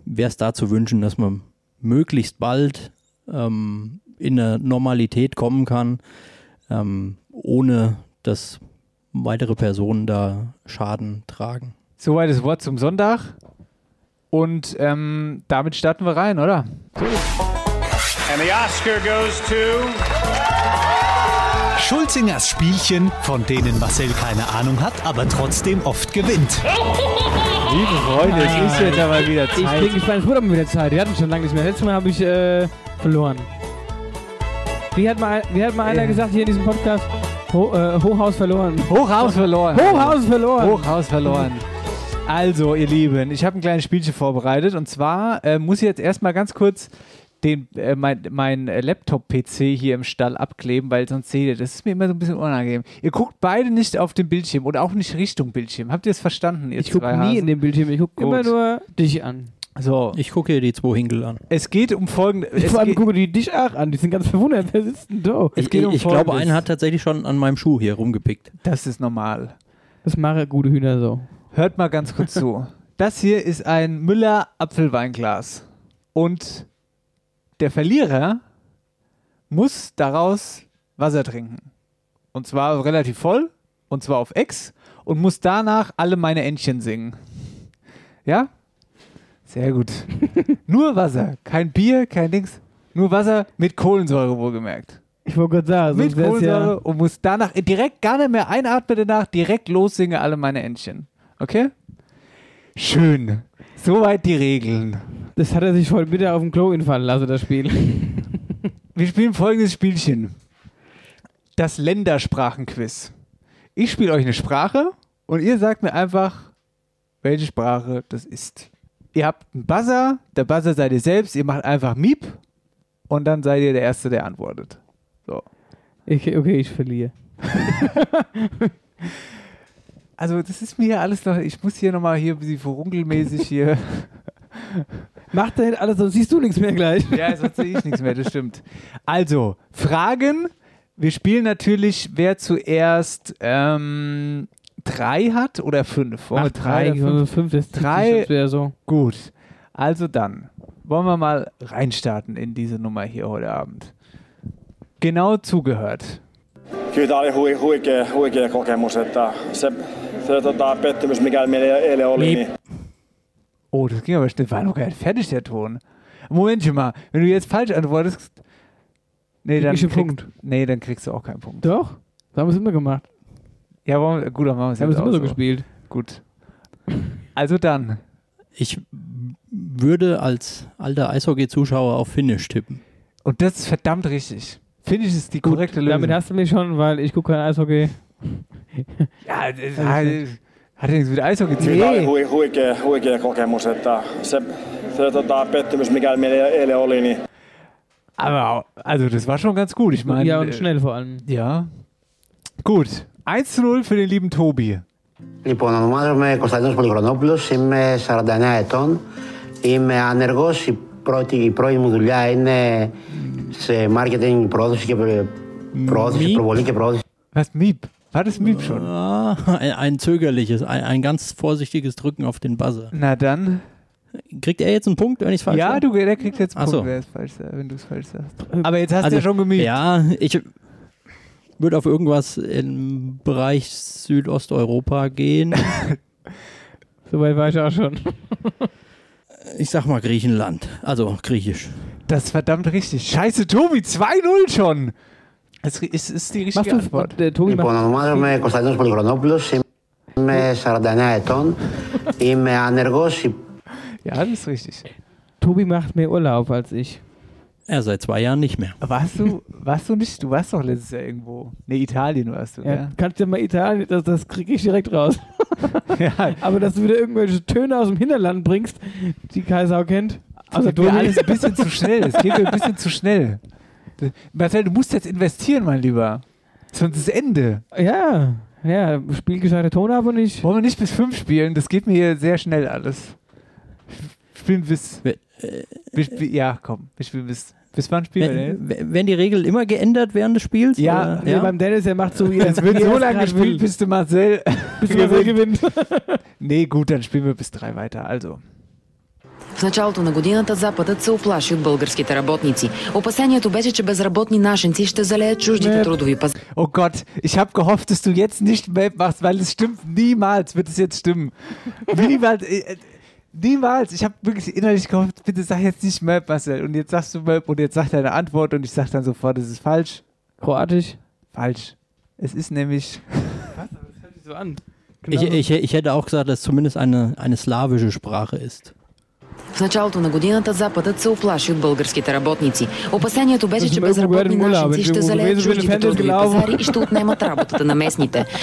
wäre es da zu wünschen, dass man möglichst bald ähm, in eine Normalität kommen kann, ähm, ohne dass weitere Personen da Schaden tragen. Soweit das Wort zum Sonntag. Und ähm, damit starten wir rein, oder? And the Oscar goes to. Schulzingers Spielchen, von denen Marcel keine Ahnung hat, aber trotzdem oft gewinnt. Liebe Freunde, es ist jetzt aber wieder Ich Zeit. bin gespannt, es wurde aber wieder Zeit. Wir hatten schon lange nicht mehr. Letztes Mal habe ich äh, verloren. Wie hat mal, wie hat mal einer Ja. gesagt hier in diesem Podcast? Ho, äh, Hochhaus verloren. Hochhaus verloren. Hochhaus verloren. Hochhaus verloren. Also, ihr Lieben, ich habe ein kleines Spielchen vorbereitet und zwar äh, muss ich jetzt erstmal ganz kurz den, äh, mein, mein äh, Laptop-PC hier im Stall abkleben, weil sonst seht ihr, das ist mir immer so ein bisschen unangenehm. Ihr guckt beide nicht auf den Bildschirm oder auch nicht Richtung Bildschirm. Habt ihr es verstanden? Ihr Ich gucke nie Hasen? in den Bildschirm. Ich gucke immer nur dich an. So, Ich gucke hier die zwei Hinkel an. es geht um folgende. Ich Es vor allem gucke die dich auch an. Die sind ganz verwundert. Wer sitzt denn da? Es Ich, geht um ich glaube, Folgendes. einer hat tatsächlich schon an meinem Schuh hier rumgepickt. das ist normal. Das machen gute Hühner so. Hört mal ganz kurz zu. Das hier ist ein Müller Apfelweinglas. Und der Verlierer muss daraus Wasser trinken. Und zwar relativ voll, und zwar auf Ex, und muss danach alle meine Entchen singen. Ja? Sehr gut. Nur Wasser, kein Bier, kein Dings. Nur Wasser mit Kohlensäure wohlgemerkt. Ich wollte gerade sagen, mit Kohlensäure ja. und muss danach direkt gar nicht mehr einatmen danach, direkt lossingen alle meine Entchen. Okay? Schön. Soweit die Regeln. Das hat er sich heute Mittag auf dem Klo infallen lassen, das Spiel. Wir spielen folgendes Spielchen. Das Ländersprachenquiz. Ich spiele euch eine Sprache und ihr sagt mir einfach, welche Sprache das ist. Ihr habt einen Buzzer, der Buzzer seid ihr selbst, ihr macht einfach Miep und dann seid ihr der Erste, der antwortet. So. Ich, okay, ich verliere. Also das ist mir hier alles noch, ich muss hier nochmal hier ein bisschen verunkelmäßig hier. Macht er nicht alles, sonst siehst du nichts mehr gleich. Ja, sonst sehe ich nichts mehr, das stimmt. Also, Fragen. Wir spielen natürlich, wer zuerst ähm, drei hat oder fünf. Wollen Ach, drei, oder fünf? fünf, das Drei. schwer so. Gut. Also dann, wollen wir mal reinstarten in diese Nummer hier heute Abend. Genau zugehört. Kyllä tämä oli hui, huikea, huikea kokemus, että se, se tota, pettymys, mikä meillä eilen oli, niin Oh, das ging aber schnell. War noch gar nicht fertig, der Ton. Momentchen mal, wenn du jetzt falsch antwortest. Nee, dann, krieg- Punkt. nee, dann kriegst du auch keinen Punkt. Doch? Das haben wir es immer gemacht. Ja, wollen wir, gut, dann machen wir es immer auch so gespielt. Gut. Also dann. Ich würde als alter Eishockey-Zuschauer auf Finnisch tippen. Und das ist verdammt richtig Finde ich, ist die Gut, korrekte Lösung. damit hast du mich schon, weil ich gucke kein Eishockey. ja, das hat, hat ja nichts mit Eishockey zu kyllä tämä oli tun. hui, huikea, huikea kokemus, että se, se tota, pettymys, mikä meillä eilen oli, niin Aber, au- also, das war schon ganz gut. Ich meine. ja, und äh, schnell vor allem. Ja. Gut. 1 zu 0 für den lieben Tobi. Λοιπόν, ονομάζομαι Κωνσταντίνος Πολυχρονόπουλος, είμαι 49 ετών, είμαι άνεργος, η πρώτη, η πρώτη μου δουλειά είναι σε marketing, πρόδοση και προ- προώθηση, Miep? προβολή και προώθηση. Was Miep? War das Miep schon? Ah, ein, ein zögerliches, ein, ein ganz vorsichtiges Drücken auf den Buzzer. Na dann. Kriegt er jetzt einen Punkt, wenn ich es falsch Ja, sage? du, der kriegt jetzt einen Ach Punkt, so. wer es falsch sagt, wenn du es falsch sagst. Aber jetzt hast Also, du ja schon gemiebt. Ja, ich würde auf irgendwas im Bereich Südosteuropa gehen. Soweit war ich auch schon. Ich sag mal Griechenland, also griechisch. Das ist verdammt richtig. Scheiße, Tobi, 2-0 schon. Es ist, ist die Machst richtige du, Antwort. äh, Tobi Λοιπόν, macht, ονομάζομαι Κωνσταντίνος Πολυχρονόπουλος, είμαι 49 ετών, είμαι άνεργος, Ja, das ist richtig. Tobi macht mehr Urlaub als ich. Ja, seit zwei Jahren nicht mehr. Warst du, warst du nicht, du warst doch letztes Jahr irgendwo. Ne, Italien warst du, Ja, ja. Kannst du mal Italien, das, das kriege ich direkt raus. Aber dass du wieder irgendwelche Töne aus dem Hinterland bringst, die Kaisau kennt. Also du alles ein bisschen zu schnell. Es geht mir ein bisschen zu schnell. Marcel, du musst jetzt investieren, mein Lieber. Sonst ist Ende. Ja, ja, spiel gescheite Ton ab und ich. Wollen wir nicht bis fünf spielen? Das geht mir hier sehr schnell alles. Spielen bis. Bis ja, komm. Wir spielen bis. Bis wann spielen wir denn? Wenn, werden die Regeln immer geändert während des Spiels? Ja, oder? Nee, beim Dennis, der macht so wie er Es wird wie er so es lange grad gespielt, will. bis du Marcel. bis du Marcel gewinnt. Nee, gut, dann spielen wir bis drei weiter. Also. В началото на годината Западът се оплаши от българските работници. Опасението беше, че безработни нашенци ще залеят чуждите Nee. трудови пазари. Oh Gott, ich habe gehofft, dass du jetzt nicht Map machst, weil es stimmt. Niemals wird es jetzt stimmen. Niemals. äh, äh, Niemals. Ich habe wirklich innerlich gehofft, bitte sag jetzt nicht Map, Marcel. Und jetzt sagst du Map und jetzt sagt deine Antwort und ich sag dann sofort, es ist falsch. Kroatisch. Falsch. Es ist nämlich. Hört sich so an. Ich, ich, ich hätte auch gesagt, dass es zumindest eine, eine slawische Sprache ist. В началото на годината Западът се оплаши от българските работници. Опасението беше, че Сме го безработни говорили, моля, нашенци бе, ще че го залеят влезе в чуждите Independent трудови gelaufen. пазари и ще отнемат работата на местните.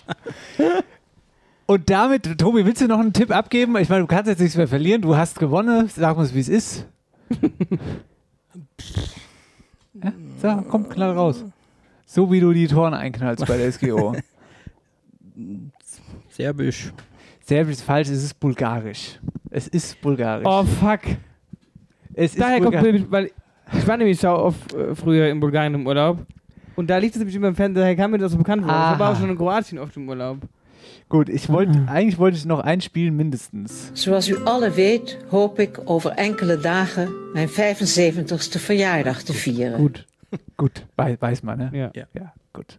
Und damit, Tobi, willst du noch einen Tipp abgeben? Ich meine, du kannst jetzt nichts mehr verlieren. Du hast gewonnen. Sag uns, wie es ist. ja? So, komm, knall raus. So wie du die Toren einknallst bei der SGO. Serbisch. Serbisch ist falsch, es ist bulgarisch. Es ist bulgarisch. Oh fuck. es ist Daher kommt nämlich, weil ich war nämlich sau oft äh, früher in Bulgarien im Urlaub. Und da lief es nämlich immer im Fernsehen, daher kam mir das so bekannt vor. Ich war auch schon in Kroatien oft im Urlaub. Gut, ich wollte, eigentlich wollte ich noch ein Spiel mindestens. Zoals u alle weet, hoop ik over enkele dagen mijn 75ste verjaardag te vieren. Gut. Gut, wei- weiß man, ne? Ja. Ja, gut.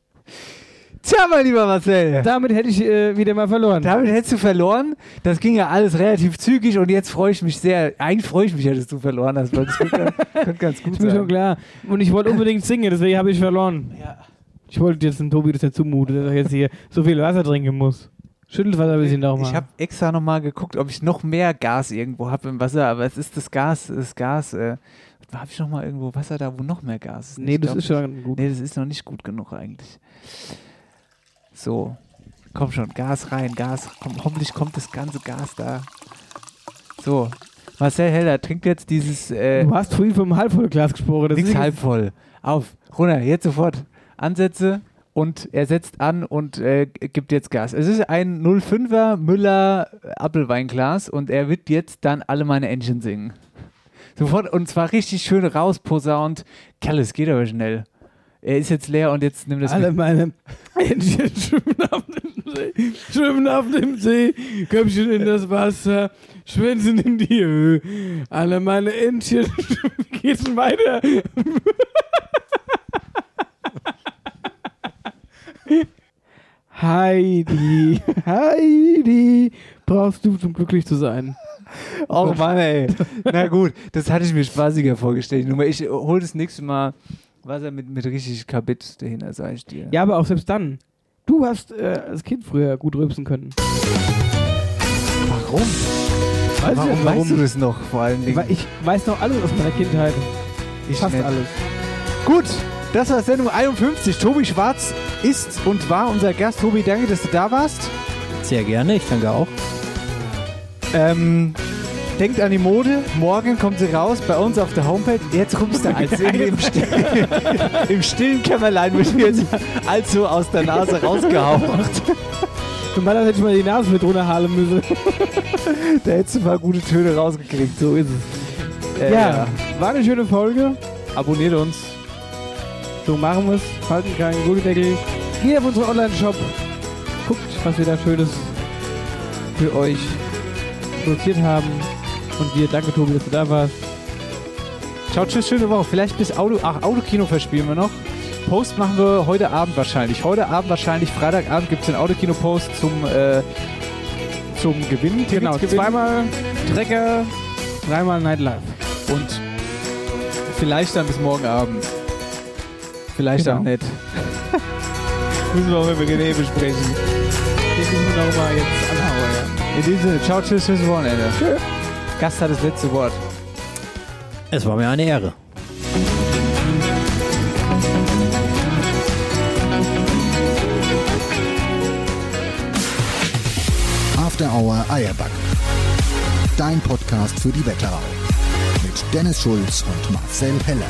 Tja, mein lieber Marcel. Damit hätte ich äh, wieder mal verloren. Damit hättest du verloren. Das ging ja alles relativ zügig und jetzt freue ich mich sehr. Eigentlich freue ich mich ja, dass du verloren hast, weil das könnte, könnte ganz gut Ist mir schon sein. klar. Und ich wollte unbedingt singen, deswegen habe ich verloren. Ich wollte jetzt dem Tobi das ja zumuten, dass er jetzt hier so viel Wasser trinken muss. Schüttelt Wasser ein bisschen nochmal. Ich habe extra nochmal geguckt, ob ich noch mehr Gas irgendwo habe im Wasser, aber es ist das Gas, das Gas. Äh, habe ich noch mal irgendwo Wasser da, wo noch mehr Gas ist? Nee, Ich das ist schon gut. Nee, das ist noch nicht gut genug eigentlich. So, komm schon, Gas rein, Gas. Komm, hoffentlich kommt das ganze Gas da. So, Marcel Heller trinkt jetzt dieses. Äh, Du hast vorhin vom Halbvollglas gesprochen. das Nix ist- halb voll. Auf, runter, jetzt sofort. Ansätze und er setzt an und äh, gibt jetzt Gas. Es ist ein 05er Müller Apfelweinglas und er wird jetzt dann alle meine Engine singen. Sofort und zwar richtig schön rausposaunt. Kerl, es geht aber schnell. Er ist jetzt leer und jetzt nimmt das Alle mit. meine Entchen schwimmen auf dem See, schwimmen auf dem See, Köpfchen in das Wasser, Schwänzen in die Höhe. Alle meine Entchen. Wie geht's denn weiter? Heidi, Heidi, brauchst du, um glücklich zu sein? Oh Mann, ey. Na gut, das hatte ich mir spaßiger vorgestellt. Nur ich hol das nächste Mal Wasser mit, mit richtig Kabit dahinter, sag ich dir. Ja, aber auch selbst dann. Du hast äh, als Kind früher gut rülpsen können. Warum? Weiß warum ich nicht, weißt du das noch vor allen Dingen? Ich weiß noch alles aus meiner Kindheit. Ich Fast nicht. alles. Gut, das war Sendung 51. Tobi Schwarz ist und war unser Gast. Tobi, danke, dass du da warst. Sehr gerne, ich danke auch. Ähm, denkt an die Mode. Morgen kommt sie raus bei uns auf der Homepage. Jetzt kommst du als im, im, still, im stillen Kämmerlein wird jetzt also aus der Nase rausgehaucht. Für mal hätte ich mal die Nase mit runterhalen müssen. Da hättest du mal gute Töne rausgekriegt. So ist es. Äh, ja, war eine schöne Folge. Abonniert uns. So machen wir es. Halten keinen Gullideckel. Geht auf unseren Online-Shop. Guckt, was wir da Schönes für euch produziert haben. Und wir, danke Tobi, dass du da warst. Ciao, tschüss, schöne Woche. Vielleicht bis Auto, ach, Autokino verspielen wir noch. Post machen wir heute Abend wahrscheinlich. Heute Abend wahrscheinlich, Freitagabend gibt es den Autokino-Post zum, äh, zum Gewinn. Genau, gewinnen. zweimal Trecker, dreimal Nightlife. Und vielleicht dann bis morgen Abend. Vielleicht Genau. auch nicht. müssen wir auch mit René besprechen. Den müssen wir darüber jetzt anhauen, ja. In diesem Sinne, ciao, tschüss, bis Wochenende. Gast hat das letzte Wort. Es war mir eine Ehre. After Hour Eierback. Dein Podcast für die Wetterau. Mit Dennis Schulz und Marcel Heller.